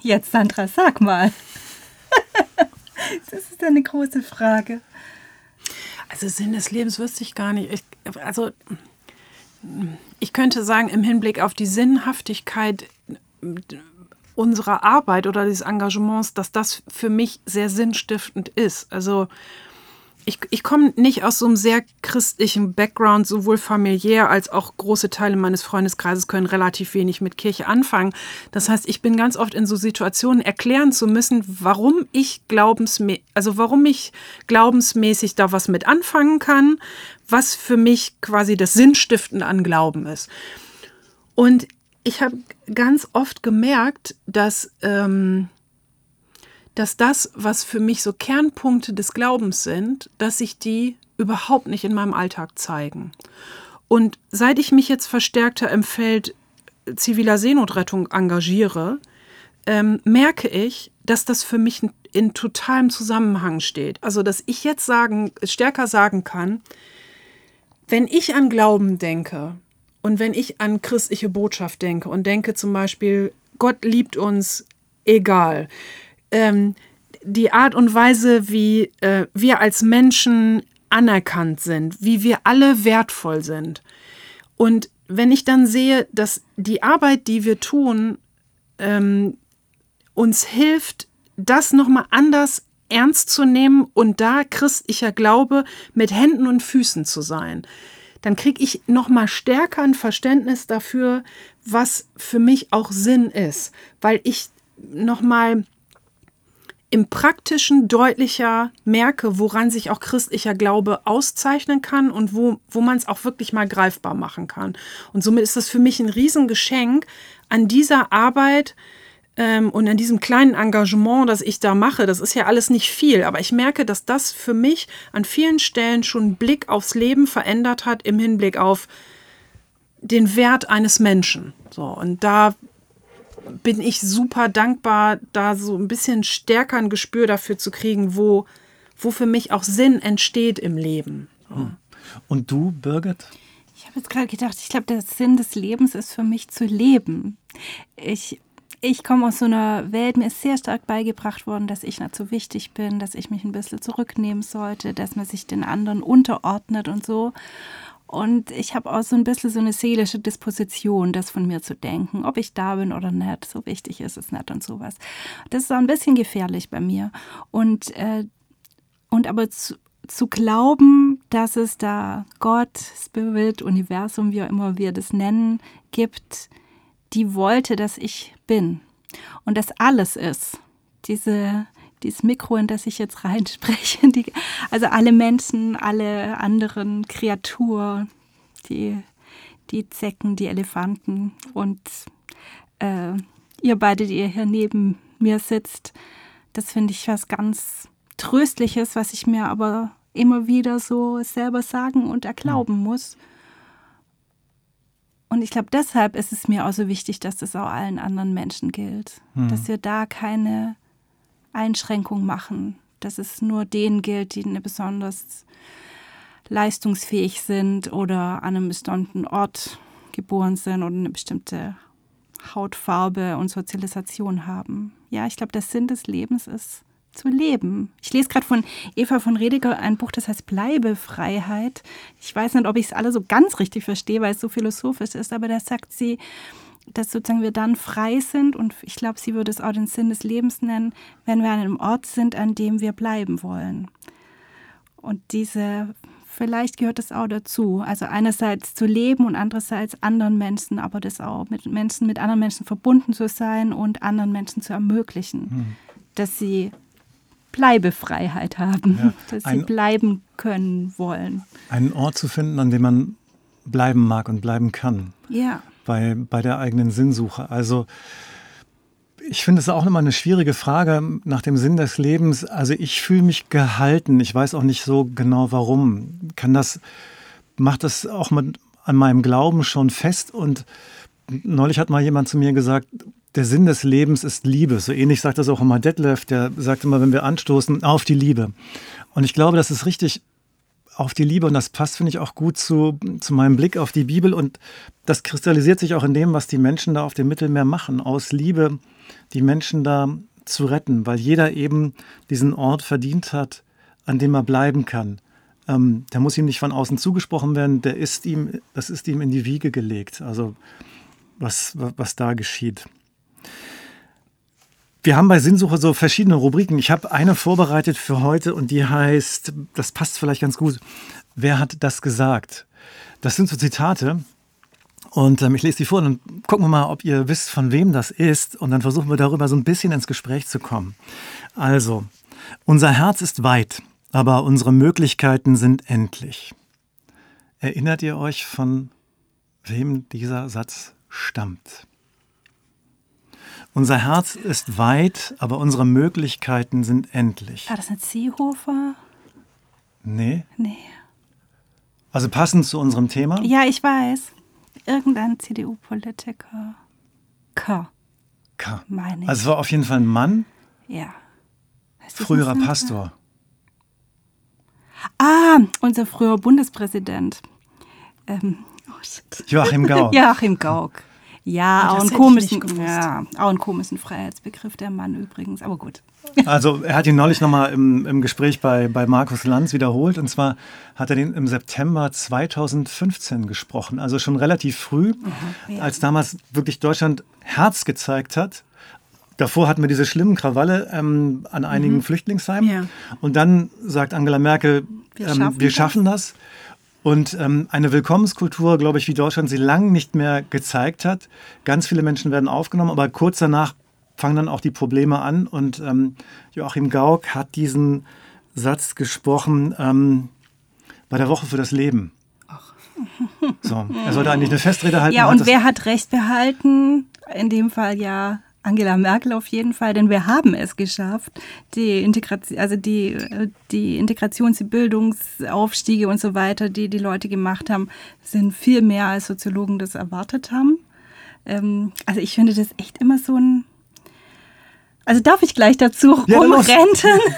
Jetzt, Sandra, sag mal. das ist eine große Frage. Also Sinn des Lebens wüsste ich gar nicht. Ich, also ich könnte sagen, im Hinblick auf die Sinnhaftigkeit unserer Arbeit oder des Engagements, dass das für mich sehr sinnstiftend ist. Also ich, ich komme nicht aus so einem sehr christlichen Background, sowohl familiär als auch große Teile meines Freundeskreises können relativ wenig mit Kirche anfangen. Das heißt, ich bin ganz oft in so Situationen erklären zu müssen, warum ich glaubensmäßig, also warum ich glaubensmäßig da was mit anfangen kann, was für mich quasi das Sinnstiften an Glauben ist. Und ich habe ganz oft gemerkt, dass ähm, dass das, was für mich so Kernpunkte des Glaubens sind, dass sich die überhaupt nicht in meinem Alltag zeigen. Und seit ich mich jetzt verstärkter im Feld ziviler Seenotrettung engagiere, ähm, merke ich, dass das für mich in totalem Zusammenhang steht. Also, dass ich jetzt sagen, stärker sagen kann, wenn ich an Glauben denke und wenn ich an christliche Botschaft denke und denke zum Beispiel, Gott liebt uns egal, ähm, die Art und Weise, wie äh, wir als Menschen anerkannt sind, wie wir alle wertvoll sind. Und wenn ich dann sehe, dass die Arbeit, die wir tun, ähm, uns hilft, das nochmal anders ernst zu nehmen und da christlicher Glaube mit Händen und Füßen zu sein, dann kriege ich nochmal stärker ein Verständnis dafür, was für mich auch Sinn ist, weil ich nochmal im Praktischen deutlicher merke, woran sich auch christlicher Glaube auszeichnen kann und wo, wo man es auch wirklich mal greifbar machen kann. Und somit ist das für mich ein Riesengeschenk, an dieser Arbeit Ähm, und in diesem kleinen Engagement, das ich da mache, das ist ja alles nicht viel, aber ich merke, dass das für mich an vielen Stellen schon einen Blick aufs Leben verändert hat im Hinblick auf den Wert eines Menschen. So, und da bin ich super dankbar, da so ein bisschen stärker ein Gespür dafür zu kriegen, wo, wo für mich auch Sinn entsteht im Leben. So. Und du, Birgit? Ich habe jetzt gerade gedacht, ich glaube, der Sinn des Lebens ist für mich zu leben. Ich, ich komme aus so einer Welt, mir ist sehr stark beigebracht worden, dass ich nicht so wichtig bin, dass ich mich ein bisschen zurücknehmen sollte, dass man sich den anderen unterordnet und so. Und ich habe auch so ein bisschen so eine seelische Disposition, das von mir zu denken, ob ich da bin oder nicht. So wichtig ist es nicht und sowas. Das ist auch ein bisschen gefährlich bei mir. Und, äh, und aber zu, zu glauben, dass es da Gott, Spirit, Universum, wie auch immer wir das nennen, gibt, die wollte, dass ich bin. Und das alles ist. Diese, dieses Mikro, in das ich jetzt reinspreche, die, also alle Menschen, alle anderen Kreaturen, die, die Zecken, die Elefanten und äh, ihr beide, die ihr hier neben mir sitzt, das finde ich was ganz Tröstliches, was ich mir aber immer wieder so selber sagen und erglauben muss. Und ich glaube, deshalb ist es mir auch so wichtig, dass das auch allen anderen Menschen gilt. Mhm. Dass wir da keine Einschränkung machen, dass es nur denen gilt, die eine besonders leistungsfähig sind oder an einem bestimmten Ort geboren sind oder eine bestimmte Hautfarbe und Sozialisation haben. Ja, ich glaube, der Sinn des Lebens ist zu leben. Ich lese gerade von Eva von Rediger ein Buch, das heißt Bleibefreiheit. Ich weiß nicht, ob ich es alle so ganz richtig verstehe, weil es so philosophisch ist, aber da sagt sie, dass sozusagen wir dann frei sind und ich glaube, sie würde es auch den Sinn des Lebens nennen, wenn wir an einem Ort sind, an dem wir bleiben wollen. Und diese, vielleicht gehört das auch dazu. Also einerseits zu leben und andererseits anderen Menschen, aber das auch mit Menschen, mit anderen Menschen verbunden zu sein und anderen Menschen zu ermöglichen, hm. dass sie Bleibefreiheit haben, ja, dass sie bleiben können wollen. Einen Ort zu finden, an dem man bleiben mag und bleiben kann. Ja bei, bei der eigenen Sinnsuche. Also ich finde es auch immer eine schwierige Frage nach dem Sinn des Lebens. Also ich fühle mich gehalten. Ich weiß auch nicht so genau warum. Kann das, macht das auch mit, an meinem Glauben schon fest. Und neulich hat mal jemand zu mir gesagt, der Sinn des Lebens ist Liebe. So ähnlich sagt das auch immer Detlef, der sagt immer, wenn wir anstoßen, auf die Liebe. Und ich glaube, das ist richtig auf die Liebe und das passt, finde ich, auch gut zu, zu meinem Blick auf die Bibel und das kristallisiert sich auch in dem, was die Menschen da auf dem Mittelmeer machen, aus Liebe die Menschen da zu retten, weil jeder eben diesen Ort verdient hat, an dem er bleiben kann. Ähm, der muss ihm nicht von außen zugesprochen werden, der ist ihm, das ist ihm in die Wiege gelegt, also was, was da geschieht. Wir haben bei Sinnsuche so verschiedene Rubriken. Ich habe eine vorbereitet für heute und die heißt, das passt vielleicht ganz gut, wer hat das gesagt? Das sind so Zitate und ähm, ich lese die vor und dann gucken wir mal, ob ihr wisst, von wem das ist und dann versuchen wir darüber so ein bisschen ins Gespräch zu kommen. Also, unser Herz ist weit, aber unsere Möglichkeiten sind endlich. Erinnert ihr euch, von wem dieser Satz stammt? Unser Herz ist weit, aber unsere Möglichkeiten sind endlich. War das ein Seehofer? Nee. Nee. Also passend zu unserem Thema? Ja, ich weiß. Irgendein CDU-Politiker. K. K. Meine ich. Also es war auf jeden Fall ein Mann. Ja. Früherer Pastor. Ah, unser früherer Bundespräsident. Ähm, oh. Joachim Gauck. Joachim Gauck. Ja, auch, einen komischen, ja auch einen komischen Freiheitsbegriff, der Mann übrigens, aber gut. Also er hat ihn neulich nochmal im, im Gespräch bei, bei Markus Lanz wiederholt. Und zwar hat er den im September 2015 gesprochen, also schon relativ früh, mhm, als damals wirklich Deutschland Herz gezeigt hat. Davor hatten wir diese schlimmen Krawalle ähm, an einigen mhm. Flüchtlingsheimen. Ja. Und dann sagt Angela Merkel, wir, ähm, schaffen, wir schaffen das. Und ähm, eine Willkommenskultur, glaube ich, wie Deutschland sie lang nicht mehr gezeigt hat. Ganz viele Menschen werden aufgenommen, aber kurz danach fangen dann auch die Probleme an. Und ähm, Joachim Gauck hat diesen Satz gesprochen ähm, bei der Woche für das Leben. Ach. So, er sollte eigentlich eine Festrede halten. Ja, und wer hat Recht behalten? In dem Fall ja Angela Merkel auf jeden Fall, denn wir haben es geschafft, die Integration, also die, die Integrations-, die Bildungsaufstiege und so weiter, die die Leute gemacht haben, sind viel mehr als Soziologen das erwartet haben. Ähm, also ich finde das echt immer so ein also darf ich gleich dazu ja, rumrenten?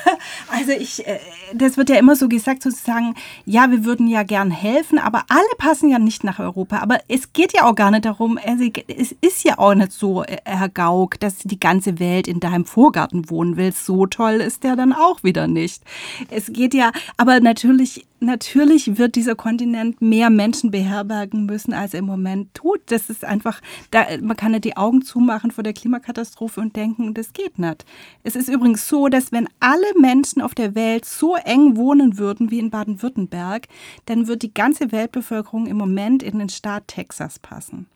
Also ich, äh, das wird ja immer so gesagt, sozusagen, ja, wir würden ja gern helfen, aber alle passen ja nicht nach Europa. Aber es geht ja auch gar nicht darum, also es ist ja auch nicht so, äh, Herr Gauck, dass die ganze Welt in deinem Vorgarten wohnen will. So toll ist der dann auch wieder nicht. Es geht ja, aber natürlich natürlich wird dieser Kontinent mehr Menschen beherbergen müssen, als er im Moment tut. Das ist einfach, da, man kann ja die Augen zumachen vor der Klimakatastrophe und denken, das geht nicht. Es ist übrigens so, dass wenn alle Menschen auf der Welt so eng wohnen würden wie in Baden-Württemberg, dann wird die ganze Weltbevölkerung im Moment in den Staat Texas passen.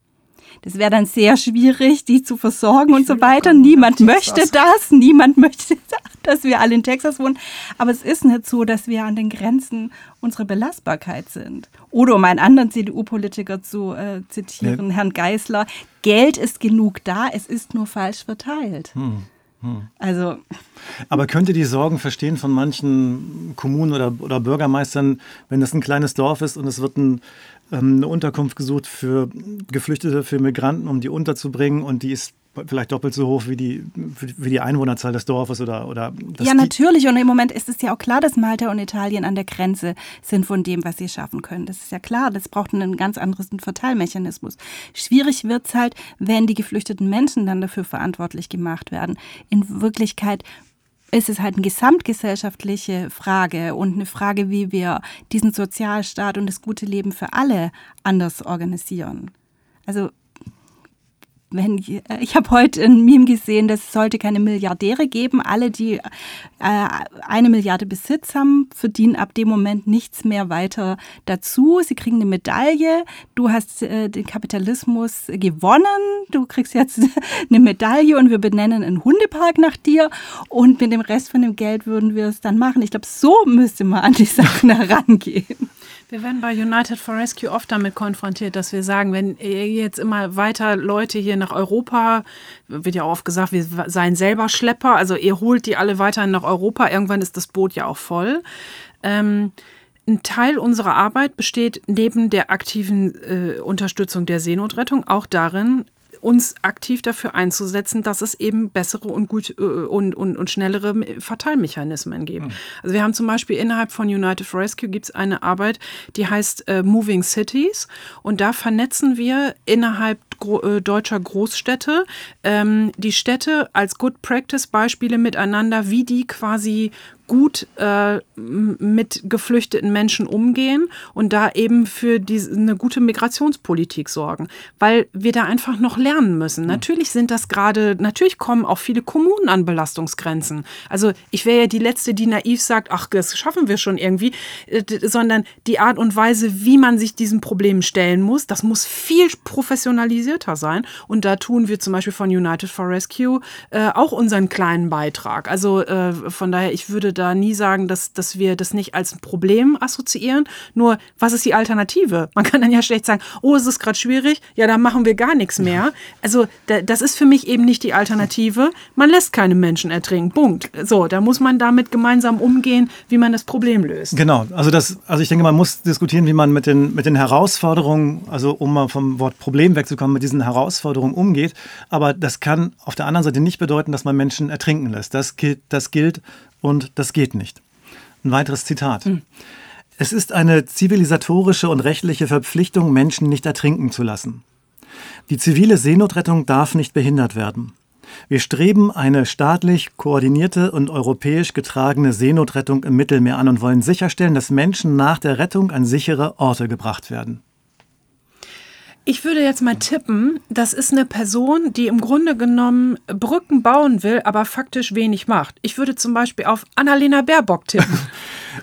Das wäre dann sehr schwierig, die zu versorgen ich und so weiter. Niemand möchte das. Niemand möchte, dass wir alle in Texas wohnen. Aber es ist nicht so, dass wir an den Grenzen unserer Belastbarkeit sind. Oder um einen anderen CDU-Politiker zu äh, zitieren, ja. Herrn Geisler, Geld ist genug da, es ist nur falsch verteilt. Hm. Hm. Also. Aber könnte die Sorgen verstehen von manchen Kommunen oder, oder Bürgermeistern, wenn das ein kleines Dorf ist und es wird ein ähm, eine Unterkunft gesucht für Geflüchtete, für Migranten, um die unterzubringen und die ist vielleicht doppelt so hoch wie die, wie die Einwohnerzahl des Dorfes oder, oder Ja, natürlich. Und im Moment ist es ja auch klar, dass Malta und Italien an der Grenze sind von dem, was sie schaffen können. Das ist ja klar. Das braucht einen ganz anderen Verteilmechanismus. Schwierig wird es halt, wenn die geflüchteten Menschen dann dafür verantwortlich gemacht werden. In Wirklichkeit ist es halt eine gesamtgesellschaftliche Frage und eine Frage, wie wir diesen Sozialstaat und das gute Leben für alle anders organisieren. Also wenn ich, äh, ich habe heute ein Meme gesehen, dass es sollte keine Milliardäre geben. Alle, die äh, eine Milliarde Besitz haben, verdienen ab dem Moment nichts mehr weiter dazu. Sie kriegen eine Medaille. Du hast äh, den Kapitalismus gewonnen. Du kriegst jetzt eine Medaille und wir benennen einen Hundepark nach dir. Und mit dem Rest von dem Geld würden wir es dann machen. Ich glaube, so müsste man an die Sachen herangehen. Wir werden bei United for Rescue oft damit konfrontiert, dass wir sagen, wenn jetzt immer weiter Leute hier nach Europa, wird ja auch oft gesagt, wir seien selber Schlepper, also ihr holt die alle weiterhin nach Europa, irgendwann ist das Boot ja auch voll. Ähm, ein Teil unserer Arbeit besteht neben der aktiven äh, Unterstützung der Seenotrettung auch darin, uns aktiv dafür einzusetzen, dass es eben bessere und gut äh, und, und, und schnellere Verteilmechanismen gibt. Mhm. Also wir haben zum Beispiel innerhalb von United for Rescue gibt es eine Arbeit, die heißt äh, Moving Cities und da vernetzen wir innerhalb gro äh, deutscher Großstädte ähm, die Städte als Good Practice Beispiele miteinander, wie die quasi gut äh, mit geflüchteten Menschen umgehen und da eben für die, eine gute Migrationspolitik sorgen, weil wir da einfach noch lernen müssen. Mhm. Natürlich sind das gerade, natürlich kommen auch viele Kommunen an Belastungsgrenzen. Also ich wäre ja die Letzte, die naiv sagt, ach, das schaffen wir schon irgendwie, äh, sondern die Art und Weise, wie man sich diesen Problemen stellen muss, das muss viel professionalisierter sein. Und da tun wir zum Beispiel von United for Rescue äh, auch unseren kleinen Beitrag. Also äh, von daher, ich würde da nie sagen, dass, dass wir das nicht als ein Problem assoziieren. Nur, was ist die Alternative? Man kann dann ja schlecht sagen, oh, es ist gerade schwierig, ja, dann machen wir gar nichts mehr. Also, da, das ist für mich eben nicht die Alternative. Man lässt keine Menschen ertrinken. Punkt. So, da muss man damit gemeinsam umgehen, wie man das Problem löst. Genau. Also, das, also ich denke, man muss diskutieren, wie man mit den, mit den Herausforderungen, also um mal vom Wort Problem wegzukommen, mit diesen Herausforderungen umgeht. Aber das kann auf der anderen Seite nicht bedeuten, dass man Menschen ertrinken lässt. Das gilt, das gilt und das geht nicht. Ein weiteres Zitat. Mhm. Es ist eine zivilisatorische und rechtliche Verpflichtung, Menschen nicht ertrinken zu lassen. Die zivile Seenotrettung darf nicht behindert werden. Wir streben eine staatlich koordinierte und europäisch getragene Seenotrettung im Mittelmeer an und wollen sicherstellen, dass Menschen nach der Rettung an sichere Orte gebracht werden. Ich würde jetzt mal tippen, das ist eine Person, die im Grunde genommen Brücken bauen will, aber faktisch wenig macht. Ich würde zum Beispiel auf Annalena Baerbock tippen.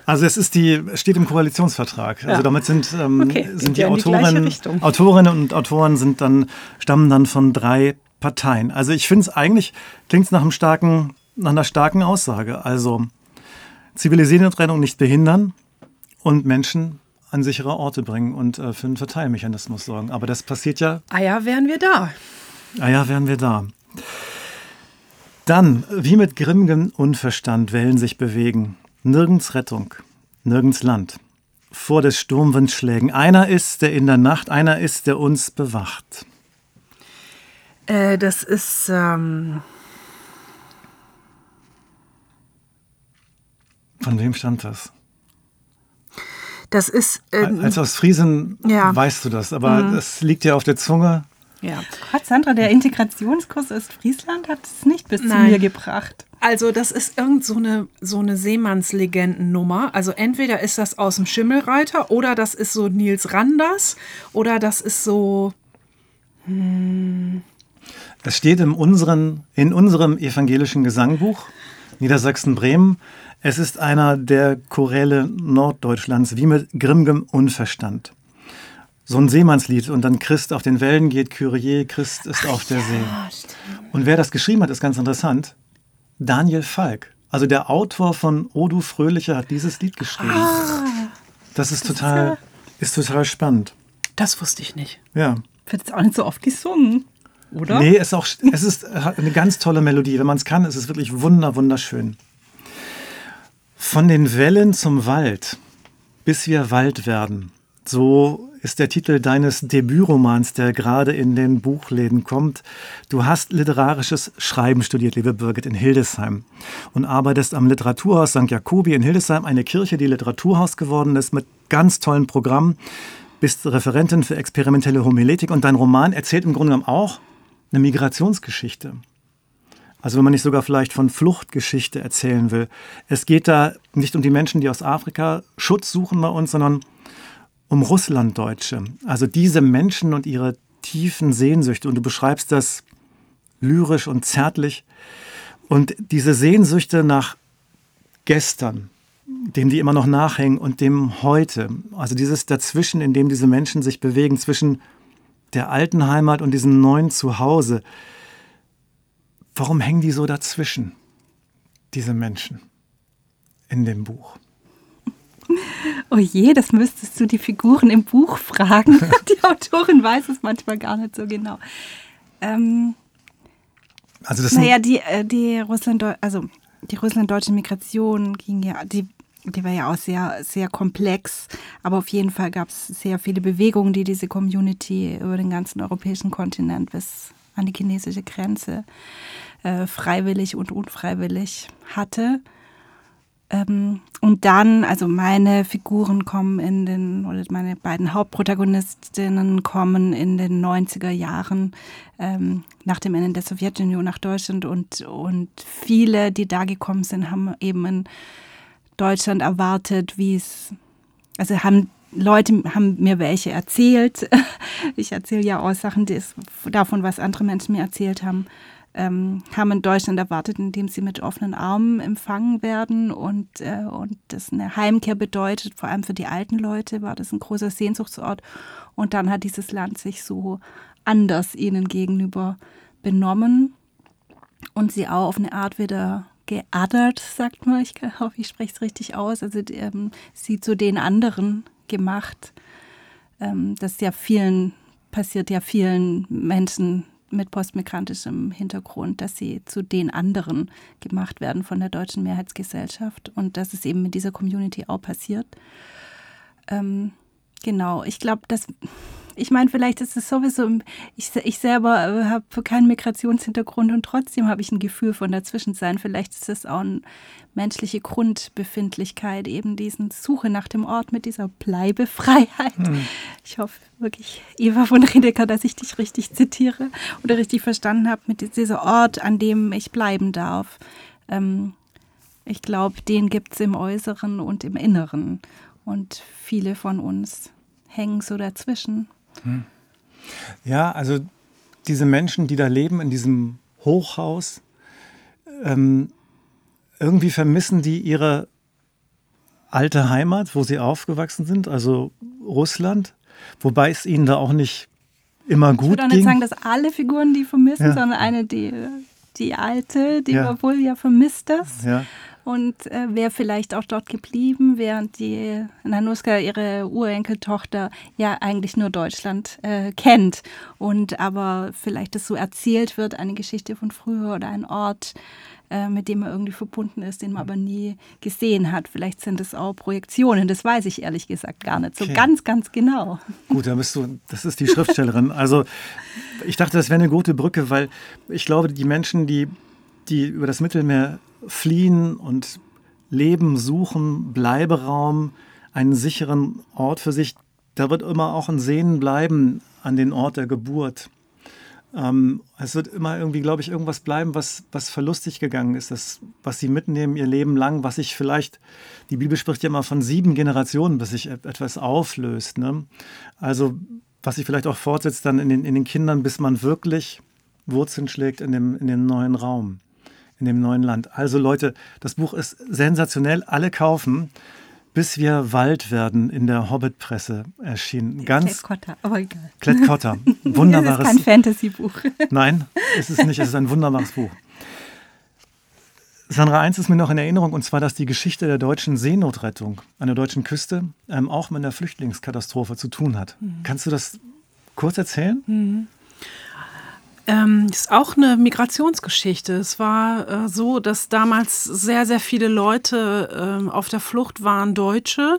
Also es ist die, steht im Koalitionsvertrag. Also ja. Also damit sind, ähm, okay, sind die, Autoren, die Autorinnen und Autoren sind dann, stammen dann von drei Parteien. Also ich finde es eigentlich, klingt es nach, nach einer starken Aussage. Also Zivilisierung nicht behindern und Menschen an sichere Orte bringen und äh, für einen Verteilmechanismus sorgen. Aber das passiert ja. Ah ja, wären wir da. Ah ja, wären wir da. Dann, wie mit grimmigem Unverstand Wellen sich bewegen. Nirgends Rettung, nirgends Land. Vor des Sturmwindschlägen. Einer ist, der in der Nacht, einer ist, der uns bewacht. Äh, das ist. Ähm Von wem stammt das? Das ist. ähm, Als aus Friesen Ja. weißt du das, aber das liegt ja auf der Zunge. ja. Gott, Sandra, der Integrationskurs Ostfriesland hat es nicht bis zu Nein. mir gebracht. Also das ist irgend so eine, so eine Seemannslegendennummer. Also entweder ist das aus dem Schimmelreiter oder das ist so Nils Randers oder das ist so, Es steht in, unseren, in unserem evangelischen Gesangbuch Niedersachsen-Bremen. Es ist einer der Choräle Norddeutschlands, wie mit grimmigem Unverstand. So ein Seemannslied und dann Christ auf den Wellen geht, Kyrie, Christ ist auf der See. Und wer das geschrieben hat, ist ganz interessant. Daniel Falk. Also der Autor von O du Fröhliche hat dieses Lied geschrieben. Das ist total, ist total spannend. das wusste ich nicht. Ja. Wird jetzt auch nicht so oft gesungen, oder? Nee, es ist auch, es ist eine ganz tolle Melodie. Wenn man es kann, ist es wirklich wunder, wunderschön. Von den Wellen zum Wald, bis wir Wald werden. So ist der Titel deines Debütromans, der gerade in den Buchläden kommt. Du hast literarisches Schreiben studiert, liebe Birgit, in Hildesheim und arbeitest am Literaturhaus St. Jakobi in Hildesheim, eine Kirche, die Literaturhaus geworden ist, mit ganz tollen Programmen. Bist Referentin für experimentelle Homiletik und dein Roman erzählt im Grunde genommen auch eine Migrationsgeschichte. Also wenn man nicht sogar vielleicht von Fluchtgeschichte erzählen will. Es geht da nicht um die Menschen, die aus Afrika Schutz suchen bei uns, sondern um Russlanddeutsche. Also diese Menschen und ihre tiefen Sehnsüchte. Und du beschreibst das lyrisch und zärtlich. Und diese Sehnsüchte nach gestern, dem die immer noch nachhängen, und dem heute. Also dieses Dazwischen, in dem diese Menschen sich bewegen, zwischen der alten Heimat und diesem neuen Zuhause. Warum hängen die so dazwischen, diese Menschen, in dem Buch? Oh je, das müsstest du die Figuren im Buch fragen. die Autorin weiß es manchmal gar nicht so genau. Ähm, Also das naja, die, äh, die Russland, also die russlanddeutsche Migration ging ja, die, die war ja auch sehr, sehr komplex, aber auf jeden Fall gab es sehr viele Bewegungen, die diese Community über den ganzen europäischen Kontinent bis an die chinesische Grenze äh, freiwillig und unfreiwillig hatte. Ähm, und dann, also meine Figuren kommen in den, oder meine beiden Hauptprotagonistinnen kommen in den 90er Jahren ähm, nach dem Ende der Sowjetunion nach Deutschland und, und viele, die da gekommen sind, haben eben in Deutschland erwartet, wie es, also haben Leute haben mir welche erzählt. Ich erzähle ja auch Sachen die es, davon, was andere Menschen mir erzählt haben ähm, haben in Deutschland erwartet, indem sie mit offenen Armen empfangen werden und, äh, und das eine Heimkehr bedeutet, vor allem für die alten Leute war das ein großer Sehnsuchtsort. Und dann hat dieses Land sich so anders ihnen gegenüber benommen und sie auch auf eine Art wieder geaddert, sagt man. Ich hoffe, ich spreche es richtig aus. Also ähm, sie zu den anderen gemacht. Ähm, das ja vielen, passiert ja vielen Menschen mit postmigrantischem Hintergrund, dass sie zu den anderen gemacht werden von der deutschen Mehrheitsgesellschaft und das ist eben mit dieser Community auch passiert. Ähm, genau, ich glaube, dass ich meine, vielleicht ist es sowieso, ich, ich selber äh, habe keinen Migrationshintergrund und trotzdem habe ich ein Gefühl von Dazwischensein. Vielleicht ist es auch eine menschliche Grundbefindlichkeit, eben diesen Suche nach dem Ort mit dieser Bleibefreiheit. Hm. Ich hoffe wirklich, Eva von Redeker, dass ich dich richtig zitiere oder richtig verstanden habe, mit dieser Ort, an dem ich bleiben darf. Ähm, ich glaube, den gibt es im Äußeren und im Inneren. Und viele von uns hängen so dazwischen. Ja, also diese Menschen, die da leben in diesem Hochhaus, ähm, irgendwie vermissen die ihre alte Heimat, wo sie aufgewachsen sind, also Russland, wobei es ihnen da auch nicht immer Ich gut würde auch nicht ging. sagen, dass alle Figuren die vermissen, Ja. sondern eine, die, die alte, die Ja. wohl ja vermisst das. ja. Und äh, wäre vielleicht auch dort geblieben, während die Nanuska, ihre Urenkeltochter, ja eigentlich nur Deutschland äh, kennt. Und aber vielleicht es so erzählt wird, eine Geschichte von früher oder ein Ort, äh, mit dem er irgendwie verbunden ist, den man aber nie gesehen hat. Vielleicht sind es auch Projektionen, das weiß ich ehrlich gesagt gar nicht so okay. ganz, ganz genau. Gut, da bist du, das ist die Schriftstellerin. Also ich dachte, das wäre eine gute Brücke, weil ich glaube, die Menschen, die, die über das Mittelmeer fliehen und Leben suchen, Bleiberaum, einen sicheren Ort für sich, da wird immer auch ein Sehnen bleiben an den Ort der Geburt. Ähm, es wird immer irgendwie, glaube ich, irgendwas bleiben, was, was verlustig gegangen ist, das, was sie mitnehmen ihr Leben lang, was sich vielleicht, die Bibel spricht ja immer von sieben Generationen, bis sich etwas auflöst. Ne? Also was sich vielleicht auch fortsetzt dann in den, in den Kindern, bis man wirklich Wurzeln schlägt in dem, in dem neuen Raum, in dem neuen Land. Also Leute, das Buch ist sensationell, alle kaufen bis wir Wald werden in der Hobbit-Presse erschienen. Ganz Klett-Cotta, aber egal. Klett-Cotta, wunderbares. es ist kein Fantasy-Buch. Nein, ist es nicht. Es ist ein wunderbares Buch. Sandra, eins ist mir noch in Erinnerung, und zwar, dass die Geschichte der deutschen Seenotrettung an der deutschen Küste ähm, auch mit einer Flüchtlingskatastrophe zu tun hat. Mhm. Kannst du das kurz erzählen? Mhm. Ähm, ist auch eine Migrationsgeschichte. Es war äh, so, dass damals sehr, sehr viele Leute äh, auf der Flucht waren, Deutsche,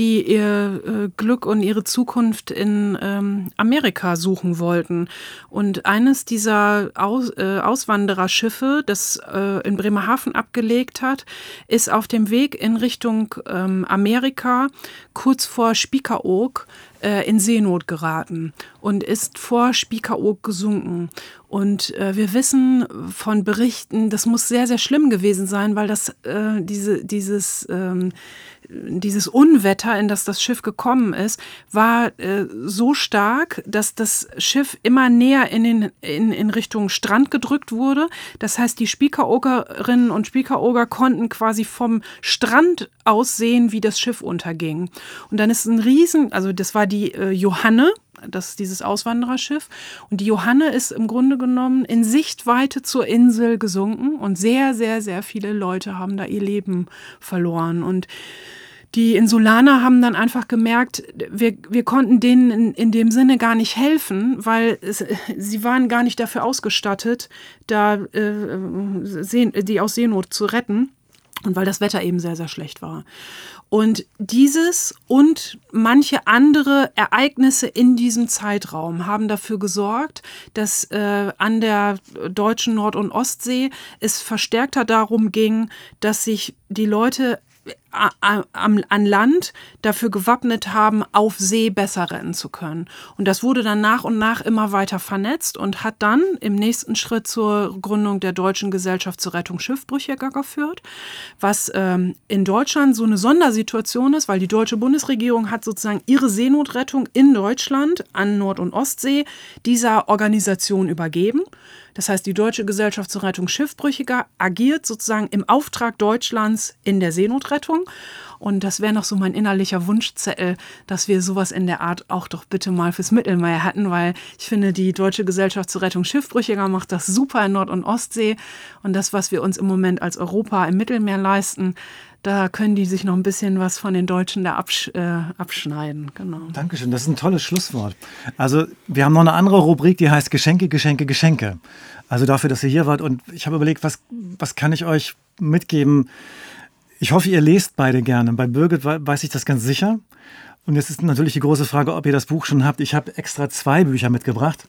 die ihr äh, Glück und ihre Zukunft in ähm, Amerika suchen wollten. Und eines dieser Aus, äh, Auswandererschiffe, das äh, in Bremerhaven abgelegt hat, ist auf dem Weg in Richtung ähm, Amerika kurz vor Spiekeroog äh, in Seenot geraten und ist vor Spiekeroog gesunken. Und äh, wir wissen von Berichten, das muss sehr, sehr schlimm gewesen sein, weil das äh, diese, dieses ähm, dieses Unwetter, in das das Schiff gekommen ist, war äh, so stark, dass das Schiff immer näher in, den, in, in Richtung Strand gedrückt wurde. Das heißt, die Spiekeroogerinnen und Spiekeroger konnten quasi vom Strand aus sehen, wie das Schiff unterging. Und dann ist ein Riesen, also das war die äh, Johanne, das ist dieses Auswandererschiff. Und die Johanne ist im Grunde genommen in Sichtweite zur Insel gesunken und sehr, sehr, sehr viele Leute haben da ihr Leben verloren. Und die Insulaner haben dann einfach gemerkt, wir, wir konnten denen in, in dem Sinne gar nicht helfen, weil es, sie waren gar nicht dafür ausgestattet, da äh, die aus Seenot zu retten. Und weil das Wetter eben sehr, sehr schlecht war. Und dieses und manche andere Ereignisse in diesem Zeitraum haben dafür gesorgt, dass äh, an der deutschen Nord- und Ostsee es verstärkter darum ging, dass sich die Leute an Land dafür gewappnet haben, auf See besser rennen zu können. Und das wurde dann nach und nach immer weiter vernetzt und hat dann im nächsten Schritt zur Gründung der Deutschen Gesellschaft zur Rettung Schiffbrüchiger geführt, was ähm, in Deutschland so eine Sondersituation ist, weil die deutsche Bundesregierung hat sozusagen ihre Seenotrettung in Deutschland an Nord- und Ostsee dieser Organisation übergeben. Das heißt, die Deutsche Gesellschaft zur Rettung Schiffbrüchiger agiert sozusagen im Auftrag Deutschlands in der Seenotrettung. Und das wäre noch so mein innerlicher Wunschzettel, dass wir sowas in der Art auch doch bitte mal fürs Mittelmeer hatten, weil ich finde, die Deutsche Gesellschaft zur Rettung Schiffbrüchiger macht das super in Nord- und Ostsee. Und das, was wir uns im Moment als Europa im Mittelmeer leisten, da können die sich noch ein bisschen was von den Deutschen da absch äh, abschneiden. Genau. Dankeschön, das ist ein tolles Schlusswort. Also wir haben noch eine andere Rubrik, die heißt Geschenke, Geschenke, Geschenke. Also dafür, dass ihr hier wart und ich habe überlegt, was, was kann ich euch mitgeben? Ich hoffe, ihr lest beide gerne. Bei Birgit weiß ich das ganz sicher. Und jetzt ist natürlich die große Frage, ob ihr das Buch schon habt. Ich habe extra zwei Bücher mitgebracht.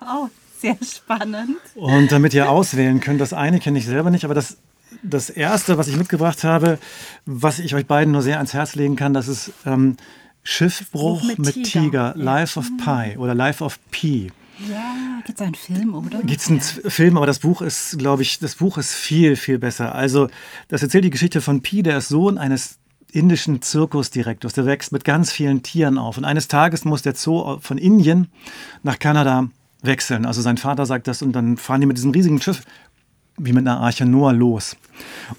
Wow, sehr spannend. Und damit ihr auswählen könnt, das eine kenne ich selber nicht, aber das das erste, was ich mitgebracht habe, was ich euch beiden nur sehr ans Herz legen kann, das ist ähm, Schiffbruch mit, mit, Tiger, Tiger Life of Pi oder Life of Pi. Ja, gibt es einen Film, oder? Gibt es einen ja. Film, aber das Buch ist, glaube ich, das Buch ist viel, viel besser. Also, das erzählt die Geschichte von Pi, der ist Sohn eines indischen Zirkusdirektors. Der wächst mit ganz vielen Tieren auf. Und eines Tages muss der Zoo von Indien nach Kanada wechseln. Also sein Vater sagt das und dann fahren die mit diesem riesigen Schiff wie mit einer Arche Noah los.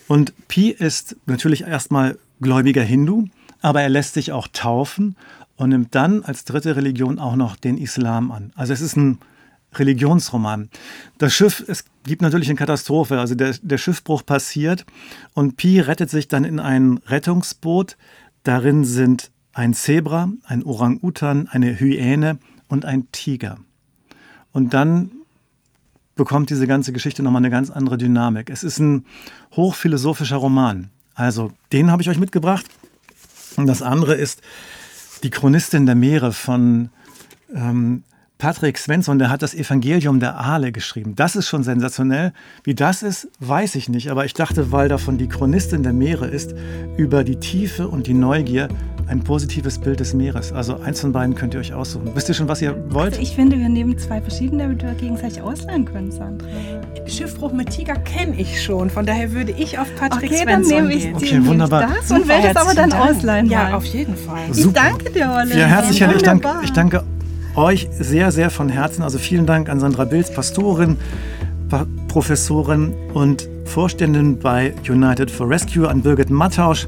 Und Pi ist natürlich erstmal gläubiger Hindu, aber er lässt sich auch taufen und nimmt dann als dritte Religion auch noch den Islam an. Also es ist ein Religionsroman. Das Schiff, es gibt natürlich eine Katastrophe, also der, der Schiffbruch passiert und Pi rettet sich dann in ein Rettungsboot. Darin sind ein Zebra, ein Orang-Utan, eine Hyäne und ein Tiger. Und dann bekommt diese ganze Geschichte nochmal eine ganz andere Dynamik. Es ist ein hochphilosophischer Roman. Also den habe ich euch mitgebracht. Und das andere ist die Chronistin der Meere von ähm, Patrick Svensson, der hat das Evangelium der Aale geschrieben. Das ist schon sensationell. Wie das ist, weiß ich nicht. Aber ich dachte, weil davon die Chronistin der Meere ist, über die Tiefe und die Neugier ein positives Bild des Meeres. Also eins von beiden könnt ihr euch aussuchen. Wisst ihr schon, was ihr wollt? Also ich finde, wir nehmen zwei verschiedene, damit wir gegenseitig ausleihen können, Sandra. Schiffbruch mit Tiger kenne ich schon. Von daher würde ich auf Patrick okay, dann Svensson nehme ich gehen. Okay, nehme ich wunderbar. das und werde es aber dann Dank. ausleihen. Ja, wollen. auf jeden Fall. Ich Super. danke dir, Olle. Ja, herzlich. Ich danke, ich danke euch sehr, sehr von Herzen. Also vielen Dank an Sandra Bilz, Pastorin, Pa- Professorin und Vorständin bei United for Rescue, an Birgit Mattausch,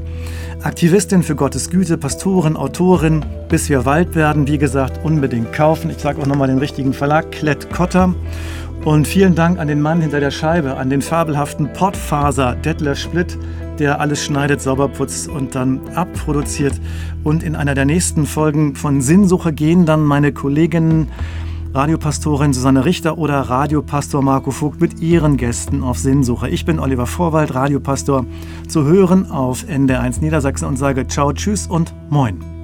Aktivistin für Gottes Güte, Pastorin, Autorin, bis wir Wald werden. Wie gesagt, unbedingt kaufen. Ich sage auch nochmal den richtigen Verlag, Klett Cotta. Und vielen Dank an den Mann hinter der Scheibe, an den fabelhaften Podfaser Detlef Splitt, der alles schneidet, sauber putzt und dann abproduziert. Und in einer der nächsten Folgen von Sinnsuche gehen dann meine Kolleginnen Radiopastorin Susanne Richter oder Radiopastor Marco Vogt mit ihren Gästen auf Sinnsuche. Ich bin Oliver Vorwald, Radiopastor, zu hören auf NDR1 Niedersachsen und sage Ciao, Tschüss und Moin.